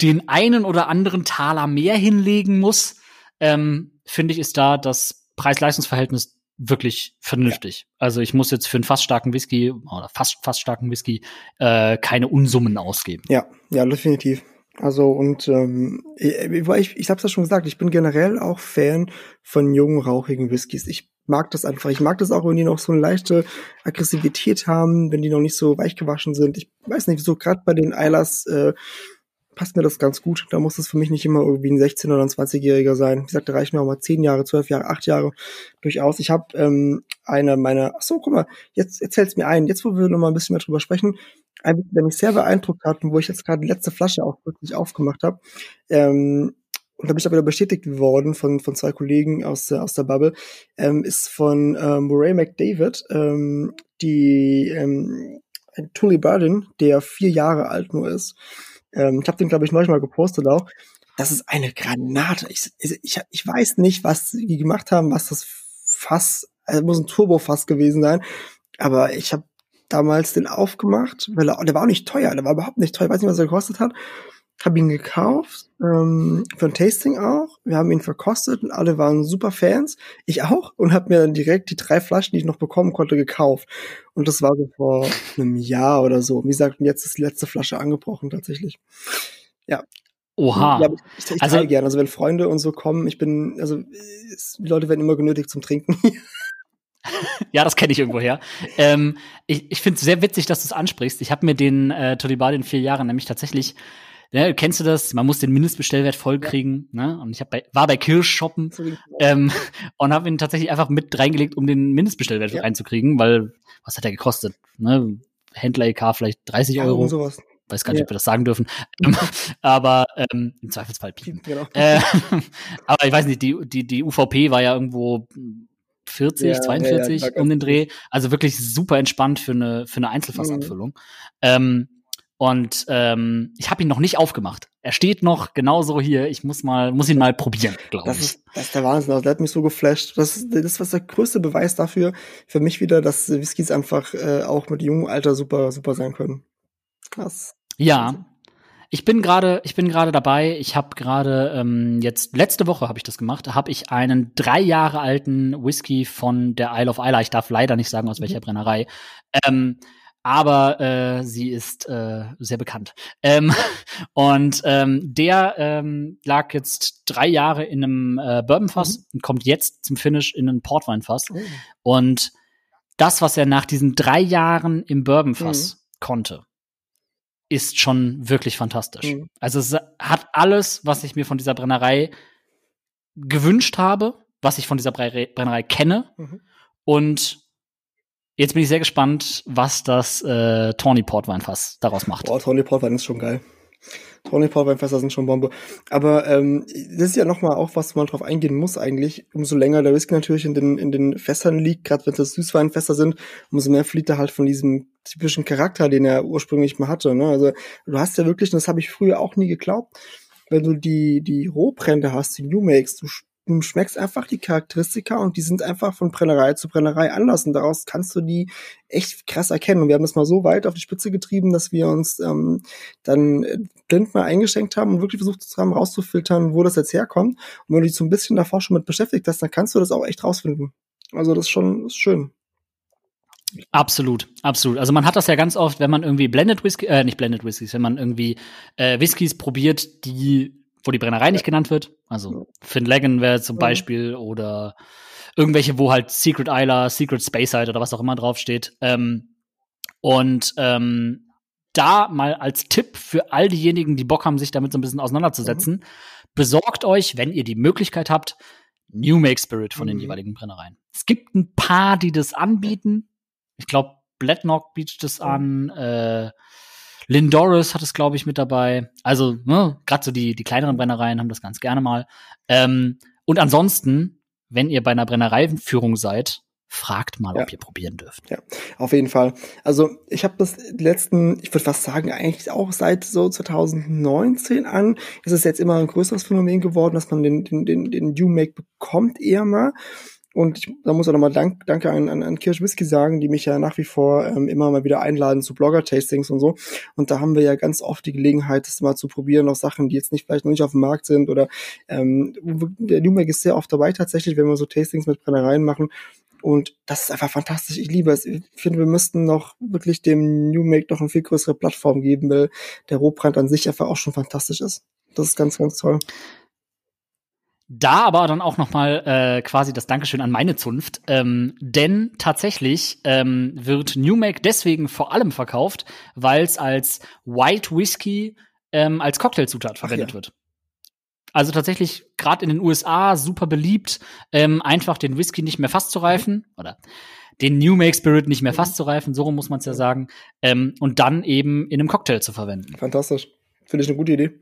den einen oder anderen Taler mehr hinlegen muss, ähm, finde ich, ist da das Preis-Leistungs-Verhältnis wirklich vernünftig. Ja. Also ich muss jetzt für einen fast starken Whisky oder fast fast starken Whisky äh, keine Unsummen ausgeben.
Ja, ja, definitiv. Also und ähm, ich, ich hab's ja schon gesagt, ich bin generell auch Fan von jungen, rauchigen Whiskys. Ich mag das einfach. Ich mag das auch, wenn die noch so eine leichte Aggressivität haben, wenn die noch nicht so weich gewaschen sind. Ich weiß nicht, so gerade bei den Eilers äh, passt mir das ganz gut. Da muss es für mich nicht immer irgendwie ein 16- oder ein 20-Jähriger sein. Wie gesagt, da reichen mir auch mal 10 Jahre, 12 Jahre, 8 Jahre durchaus. Ich habe ähm, eine meiner, ach so, guck mal, jetzt erzähl's mir ein. Jetzt, wo wir noch mal ein bisschen mehr drüber sprechen, ein der mich sehr beeindruckt hat und wo ich jetzt gerade die letzte Flasche auch wirklich aufgemacht habe. Ähm, und da bin ich aber wieder bestätigt worden von, von zwei Kollegen aus der, aus der Bubble, ähm, ist von ähm, Murray McDavid, ähm, die ähm, Tully Burden, der vier Jahre alt nur ist. Ähm, ich habe den, glaube ich, neulich mal gepostet auch. Das ist eine Granate. Ich, ich, ich weiß nicht, was die gemacht haben, was das Fass, also muss ein Turbofass gewesen sein. Aber ich habe damals den aufgemacht, weil er, der war auch nicht teuer, der war überhaupt nicht teuer, ich weiß nicht, was er gekostet hat. Hab ihn gekauft, ähm, für ein Tasting auch. Wir haben ihn verkostet und alle waren super Fans. Ich auch und habe mir dann direkt die drei Flaschen, die ich noch bekommen konnte, gekauft. Und das war so vor einem Jahr oder so. Wie gesagt, jetzt ist die letzte Flasche angebrochen tatsächlich. Ja.
Oha. Ja,
ich, ich, ich also, gerne. Also wenn Freunde und so kommen, ich bin, also die Leute werden immer genötigt zum Trinken. [LAUGHS]
ja, das kenne ich irgendwoher. Ähm, ich ich finde es sehr witzig, dass du es ansprichst. Ich habe mir den äh, Tolibar in vier Jahren nämlich tatsächlich Ne, kennst du das? Man muss den Mindestbestellwert vollkriegen. Ja. Ne? Und ich hab bei, war bei Kirsch shoppen ähm, [LAUGHS] und habe ihn tatsächlich einfach mit reingelegt, um den Mindestbestellwert ja. reinzukriegen, weil was hat er gekostet? Ne? Händler EK vielleicht 30 ja, Euro. Sowas. Weiß gar nicht, ja. ob wir das sagen dürfen. [LAUGHS] aber ähm, im Zweifelsfall piepen. Genau. Äh, [LAUGHS] aber ich weiß nicht, die, die, die UVP war ja irgendwo 40, ja, 42 ja, um den Dreh. Also wirklich super entspannt für eine, für eine Einzelfassabfüllung. Mhm. Ähm, und ähm, ich habe ihn noch nicht aufgemacht. Er steht noch genauso hier. Ich muss mal, muss ihn mal probieren, glaube ich.
Ist, das ist der Wahnsinn. Also, der hat mich so geflasht. Das ist, das ist der größte Beweis dafür, für mich wieder, dass Whiskys einfach äh, auch mit jungem Alter super, super sein können.
Krass. Ja. Ich bin gerade, ich bin gerade dabei. Ich habe gerade ähm, jetzt letzte Woche habe ich das gemacht. Habe ich einen drei Jahre alten Whisky von der Isle of Isla. Ich darf leider nicht sagen aus welcher mhm. Brennerei. Ähm, aber äh, sie ist äh, sehr bekannt. Ähm, [LAUGHS] und ähm, der ähm, lag jetzt drei Jahre in einem äh, Bourbonfass mhm. und kommt jetzt zum Finish in ein Portweinfass. Oh. Und das, was er nach diesen drei Jahren im Bourbonfass mhm. konnte, ist schon wirklich fantastisch. Mhm. Also es hat alles, was ich mir von dieser Brennerei gewünscht habe, was ich von dieser Brennerei kenne. Mhm. Und Jetzt bin ich sehr gespannt, was das äh, Tawny Portweinfass daraus macht.
Boah, Tawny Portwein ist schon geil. Tawny Portweinfässer sind schon Bombe. Aber ähm, das ist ja noch mal auch was, wo man drauf eingehen muss eigentlich. Umso länger der Whisky natürlich in den, in den Fässern liegt, gerade wenn es Süßweinfässer sind, umso mehr verliert er halt von diesem typischen Charakter, den er ursprünglich mal hatte. Ne? Also du hast ja wirklich, und das habe ich früher auch nie geglaubt, wenn du die, die Rohbrände hast, die New Makes, du du schmeckst einfach die Charakteristika und die sind einfach von Brennerei zu Brennerei anders und daraus kannst du die echt krass erkennen. Und wir haben das mal so weit auf die Spitze getrieben, dass wir uns ähm, dann äh, blind mal eingeschenkt haben und wirklich versucht haben rauszufiltern, wo das jetzt herkommt. Und wenn du dich so ein bisschen davor schon mit beschäftigt hast, dann kannst du das auch echt rausfinden. Also das ist schon ist schön.
Absolut, absolut. Also man hat das ja ganz oft, wenn man irgendwie Blended Whisky, äh, nicht Blended Whiskys, wenn man irgendwie äh, Whiskys probiert, die wo die Brennerei nicht genannt wird. Also Finlagon wäre zum Beispiel oder irgendwelche, wo halt Secret Isla, Secret Speyside oder was auch immer draufsteht. Ähm, und ähm, da mal als Tipp für all diejenigen, die Bock haben, sich damit so ein bisschen auseinanderzusetzen, mhm. besorgt euch, wenn ihr die Möglichkeit habt, New Make Spirit von mhm. den jeweiligen Brennereien. Es gibt ein paar, die das anbieten. Ich glaube, Bladnock bietet es an. Äh, Lindoris hat es, glaube ich, mit dabei. Also, ne, gerade so die, die kleineren Brennereien haben das ganz gerne mal. Ähm, und ansonsten, wenn ihr bei einer Brennereiführung seid, fragt mal, ja. ob ihr probieren dürft.
Ja, auf jeden Fall. Also ich habe das letzten, ich würde fast sagen, eigentlich auch seit so 2019 an, ist es jetzt immer ein größeres Phänomen geworden, dass man den, den, den, den New Make bekommt eher mal. Und ich, da muss auch nochmal Dank, Danke an, an, an Kirsch Whisky sagen, die mich ja nach wie vor ähm, immer mal wieder einladen zu Blogger-Tastings und so. Und da haben wir ja ganz oft die Gelegenheit, das mal zu probieren, auch Sachen, die jetzt nicht vielleicht noch nicht auf dem Markt sind oder ähm, der Newmake ist sehr oft dabei tatsächlich, wenn wir so Tastings mit Brennereien machen. Und das ist einfach fantastisch. Ich liebe es. Ich finde, wir müssten noch wirklich dem New Make noch eine viel größere Plattform geben, weil der Rohbrand an sich einfach auch schon fantastisch ist. Das ist ganz, ganz toll.
Da aber dann auch noch mal äh, quasi das Dankeschön an meine Zunft, ähm, denn tatsächlich ähm, wird New Make deswegen vor allem verkauft, weil es als White Whisky ähm, als Cocktailzutat verwendet ja. wird. Also tatsächlich gerade in den USA super beliebt, ähm, einfach den Whisky nicht mehr fast zu reifen oder den New Make Spirit nicht mehr fast zu reifen, so muss man es ja sagen, ähm, und dann eben in einem Cocktail zu verwenden.
Fantastisch. Finde ich eine gute Idee.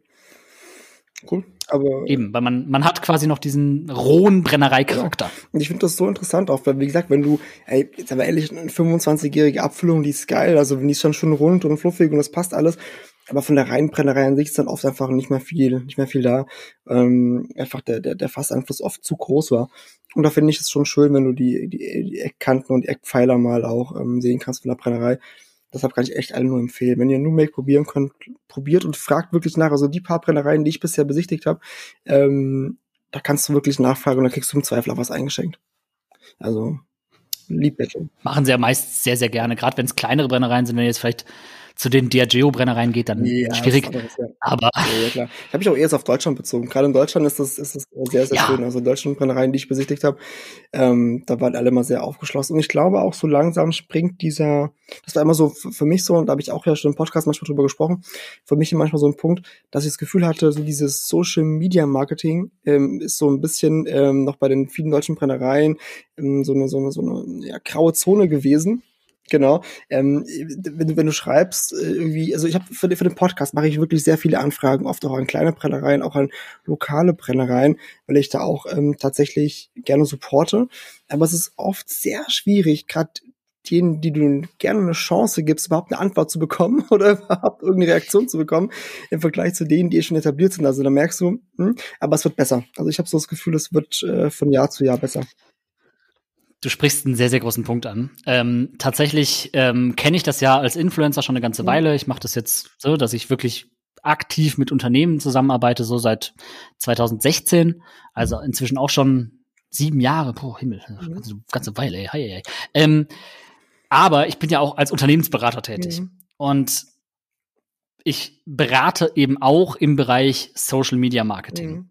Cool. Aber
eben, weil man man hat quasi noch diesen rohen Brennereicharakter. Ja.
Und ich finde das so interessant auch, weil wie gesagt, wenn du, ey, jetzt aber ehrlich, eine 25-jährige Abfüllung, die ist geil, also wenn die ist dann schon rund und fluffig und das passt alles. Aber von der reinen Brennerei an sich ist dann oft einfach nicht mehr viel, nicht mehr viel da. Ähm, einfach der, der, der Fasseinfluss oft zu groß war. Und da finde ich es schon schön, wenn du die, die, die Eckkanten und die Eckpfeiler mal auch ähm, sehen kannst von der Brennerei. Deshalb kann ich echt allen nur empfehlen. Wenn ihr New Make probieren könnt, probiert und fragt wirklich nach. Also die paar Brennereien, die ich bisher besichtigt habe, ähm, da kannst du wirklich nachfragen und dann kriegst du im Zweifel auch was eingeschenkt. Also lieb.
Machen sie ja meist sehr, sehr gerne. Gerade wenn es kleinere Brennereien sind, wenn ihr jetzt vielleicht zu den Diageo-Brennereien geht, dann ja, schwierig. Anderes, ja. Aber
ja, klar. Ich habe mich auch eher auf Deutschland bezogen. Gerade in Deutschland ist das, ist das sehr, sehr schön. Also deutschen Brennereien, die ich besichtigt habe, ähm, da waren alle mal sehr aufgeschlossen. Und ich glaube auch so langsam springt dieser, das war immer so für mich so, und da habe ich auch ja schon im Podcast manchmal drüber gesprochen, für mich manchmal so ein Punkt, dass ich das Gefühl hatte, so dieses Social Media Marketing ähm, ist so ein bisschen ähm, noch bei den vielen deutschen Brennereien ähm, so eine, so eine, so eine ja, graue Zone gewesen Genau. Ähm, wenn, du, wenn du schreibst, äh, irgendwie, also ich habe für, für den Podcast mache ich wirklich sehr viele Anfragen, oft auch an kleine Brennereien, auch an lokale Brennereien, weil ich da auch ähm, tatsächlich gerne supporte. Aber es ist oft sehr schwierig, gerade denen, die du gerne eine Chance gibst, überhaupt eine Antwort zu bekommen [LAUGHS] oder überhaupt irgendeine Reaktion zu bekommen, im Vergleich zu denen, die eh schon etabliert sind. Also da merkst du, hm, aber es wird besser. Also ich habe so das Gefühl, es wird äh, von Jahr zu Jahr besser.
Du sprichst einen sehr, sehr großen Punkt an. Ähm, tatsächlich ähm, kenne ich das ja als Influencer schon eine ganze mhm. Weile. Ich mache das jetzt so, dass ich wirklich aktiv mit Unternehmen zusammenarbeite, so seit 2016. Also inzwischen auch schon sieben Jahre. Boah, Himmel, mhm. ganze, ganze Weile, ey. Hei, hei. Ähm, aber ich bin ja auch als Unternehmensberater tätig. Mhm. Und ich berate eben auch im Bereich Social Media Marketing. Mhm.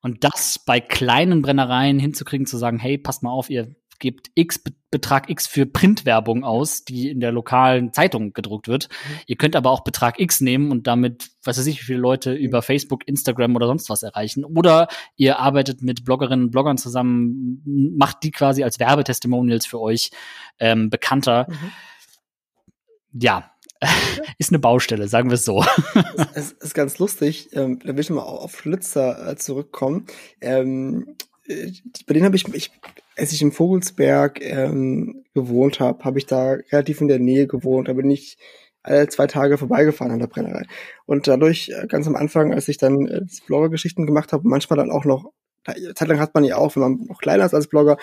Und das bei kleinen Brennereien hinzukriegen, zu sagen, hey, passt mal auf, ihr gebt X Betrag X für Printwerbung aus, die in der lokalen Zeitung gedruckt wird. Mhm. Ihr könnt aber auch Betrag X nehmen und damit, was weiß ich, wie viele Leute über Facebook, Instagram oder sonst was erreichen. Oder ihr arbeitet mit Bloggerinnen und Bloggern zusammen, macht die quasi als Werbetestimonials für euch ähm, bekannter. Mhm. Ja, [LAUGHS] ist eine Baustelle, sagen wir es so.
es ist ganz lustig, ähm, da will ich mal auf Flitzer äh, zurückkommen. Ähm, äh, bei denen habe ich, ich, als ich im Vogelsberg ähm, gewohnt habe, habe ich da relativ in der Nähe gewohnt, da bin ich alle zwei Tage vorbeigefahren an der Brennerei. Und dadurch, äh, ganz am Anfang, als ich dann äh, Blogger-Geschichten gemacht habe, manchmal dann auch noch Zeitlang hat man ja auch, wenn man noch kleiner ist als Blogger,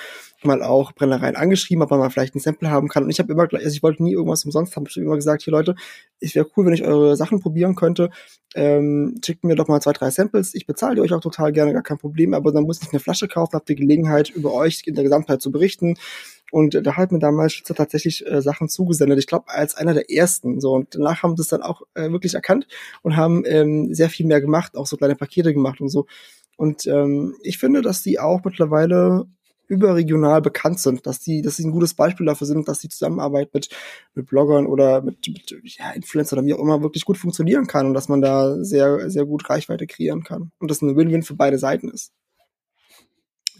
mal auch Brennereien angeschrieben, ob man vielleicht ein Sample haben kann. Und ich habe immer, also ich wollte nie irgendwas umsonst haben. Ich habe immer gesagt, hier Leute, es wäre cool, wenn ich eure Sachen probieren könnte. Ähm, schickt mir doch mal zwei, drei Samples. Ich bezahle die euch auch total gerne, gar kein Problem. Aber dann muss ich eine Flasche kaufen, habt die Gelegenheit, über euch in der Gesamtheit zu berichten. Und da hat mir damals Schützer tatsächlich äh, Sachen zugesendet. Ich glaube, als einer der ersten. So und danach haben das dann auch äh, wirklich erkannt und haben ähm, sehr viel mehr gemacht, auch so kleine Pakete gemacht und so. Und ähm, ich finde, dass die auch mittlerweile überregional bekannt sind, dass die, dass sie ein gutes Beispiel dafür sind, dass die Zusammenarbeit mit, mit Bloggern oder mit, mit ja, Influencer oder wie auch immer wirklich gut funktionieren kann und dass man da sehr, sehr gut Reichweite kreieren kann und das eine Win-Win für beide Seiten ist.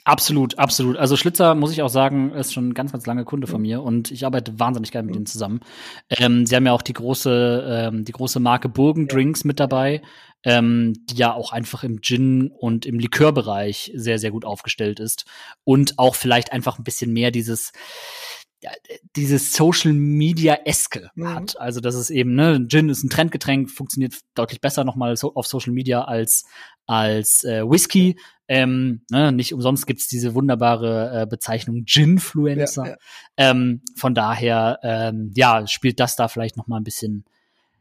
Absolut, absolut. Also Schlitzer, muss ich auch sagen, ist schon ein ganz, ganz lange Kunde von mir und ich arbeite wahnsinnig gerne mit ihnen zusammen. Ähm, sie haben ja auch die große, ähm, die große Marke Burgen Drinks mit dabei, ähm, die ja auch einfach im Gin und im Likörbereich sehr, sehr gut aufgestellt ist und auch vielleicht einfach ein bisschen mehr dieses dieses Social Media Eske mhm. hat. Also das ist eben, ne, Gin ist ein Trendgetränk, funktioniert deutlich besser nochmal so auf Social Media als als äh, Whisky. Ähm, ne, nicht umsonst gibt's diese wunderbare äh, Bezeichnung Ginfluencer. Ja, ja. Ähm, von daher, ähm, ja, spielt das da vielleicht noch mal ein bisschen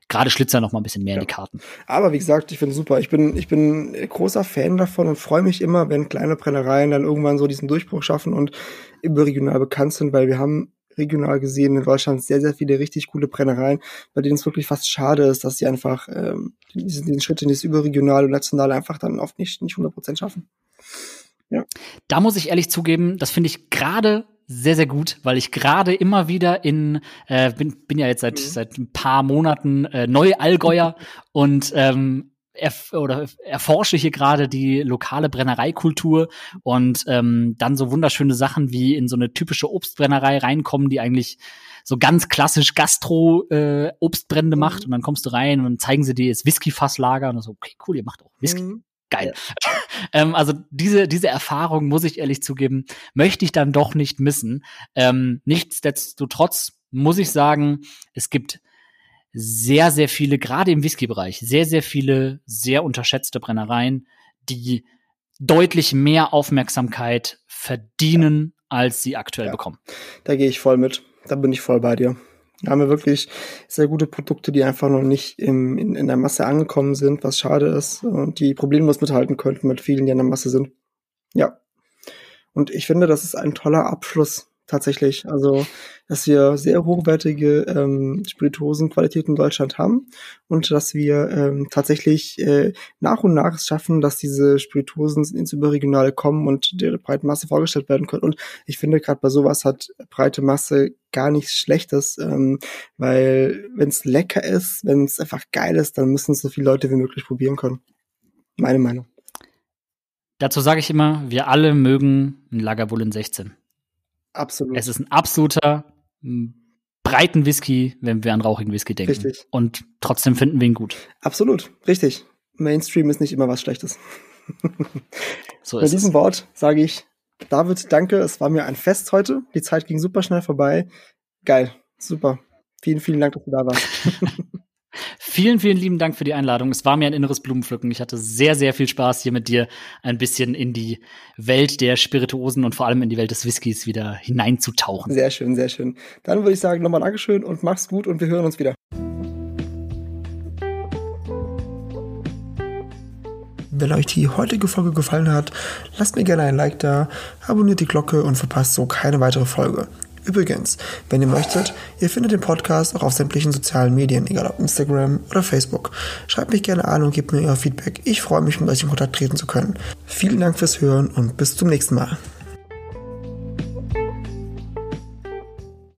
gerade Schlitzer noch mal ein bisschen mehr ja. in die Karten.
Aber wie gesagt, ich finde super. Ich bin, ich bin großer Fan davon und freue mich immer, wenn kleine Brennereien dann irgendwann so diesen Durchbruch schaffen und überregional bekannt sind, weil wir haben regional gesehen in Deutschland sehr, sehr viele richtig coole Brennereien, bei denen es wirklich fast schade ist, dass sie einfach ähm, diesen, diesen Schritt in das überregionale und nationale einfach dann oft nicht, nicht 100% schaffen.
Ja. Da muss ich ehrlich zugeben, das finde ich gerade sehr, sehr gut, weil ich gerade immer wieder in, äh, bin, bin ja jetzt seit, mhm. seit ein paar Monaten äh, Neu-Allgäuer [LAUGHS] und ähm, erf oder erforsche hier gerade die lokale Brennereikultur und ähm, dann so wunderschöne Sachen wie in so eine typische Obstbrennerei reinkommen, die eigentlich so ganz klassisch Gastro äh, Obstbrände mhm. macht und dann kommst du rein und dann zeigen sie dir das Whisky-Fasslager und so, okay, cool, ihr macht auch Whisky. Mhm geil. Ja. [LAUGHS] ähm, also diese, diese Erfahrung, muss ich ehrlich zugeben, möchte ich dann doch nicht missen. Ähm, nichtsdestotrotz muss ich sagen, es gibt sehr, sehr viele, gerade im Whisky-Bereich, sehr, sehr viele sehr unterschätzte Brennereien, die deutlich mehr Aufmerksamkeit verdienen, als sie aktuell ja, bekommen.
Da gehe ich voll mit. Da bin ich voll bei dir. Haben wir wirklich sehr gute Produkte, die einfach noch nicht im, in, in der Masse angekommen sind, was schade ist und die problemlos mithalten könnten mit vielen, die in der Masse sind. Ja. Und ich finde, das ist ein toller Abschluss tatsächlich. Also, dass wir sehr hochwertige ähm, Spirituosenqualität in Deutschland haben und dass wir ähm, tatsächlich äh, nach und nach es schaffen, dass diese Spirituosen ins Überregionale kommen und der breiten Masse vorgestellt werden können. Und ich finde, gerade bei sowas hat breite Masse gar nichts Schlechtes, ähm, weil wenn es lecker ist, wenn es einfach geil ist, dann müssen so viele Leute wie möglich probieren können. Meine Meinung.
Dazu sage ich immer, wir alle mögen ein Lagerwullen 16.
Absolut.
Es ist ein absoluter breiten Whisky, wenn wir an rauchigen Whisky denken. Richtig. Und trotzdem finden wir ihn gut.
Absolut, richtig. Mainstream ist nicht immer was Schlechtes. [LAUGHS] so Mit diesem es. Wort sage ich, David, danke. Es war mir ein Fest heute. Die Zeit ging super schnell vorbei. Geil, super. Vielen, vielen Dank, dass du da warst. [LAUGHS]
Vielen, vielen lieben Dank für die Einladung. Es war mir ein inneres Blumenpflücken. Ich hatte sehr, sehr viel Spaß, hier mit dir ein bisschen in die Welt der Spirituosen und vor allem in die Welt des Whiskys wieder hineinzutauchen.
Sehr schön, sehr schön. Dann würde ich sagen, nochmal Dankeschön und mach's gut und wir hören uns wieder. Wenn euch die heutige Folge gefallen hat, lasst mir gerne ein Like da, abonniert die Glocke und verpasst so keine weitere Folge. Übrigens, wenn ihr möchtet, ihr findet den Podcast auch auf sämtlichen sozialen Medien, egal ob Instagram oder Facebook. Schreibt mich gerne an und gebt mir euer Feedback. Ich freue mich, mit euch in Kontakt treten zu können. Vielen Dank fürs Hören und bis zum nächsten Mal.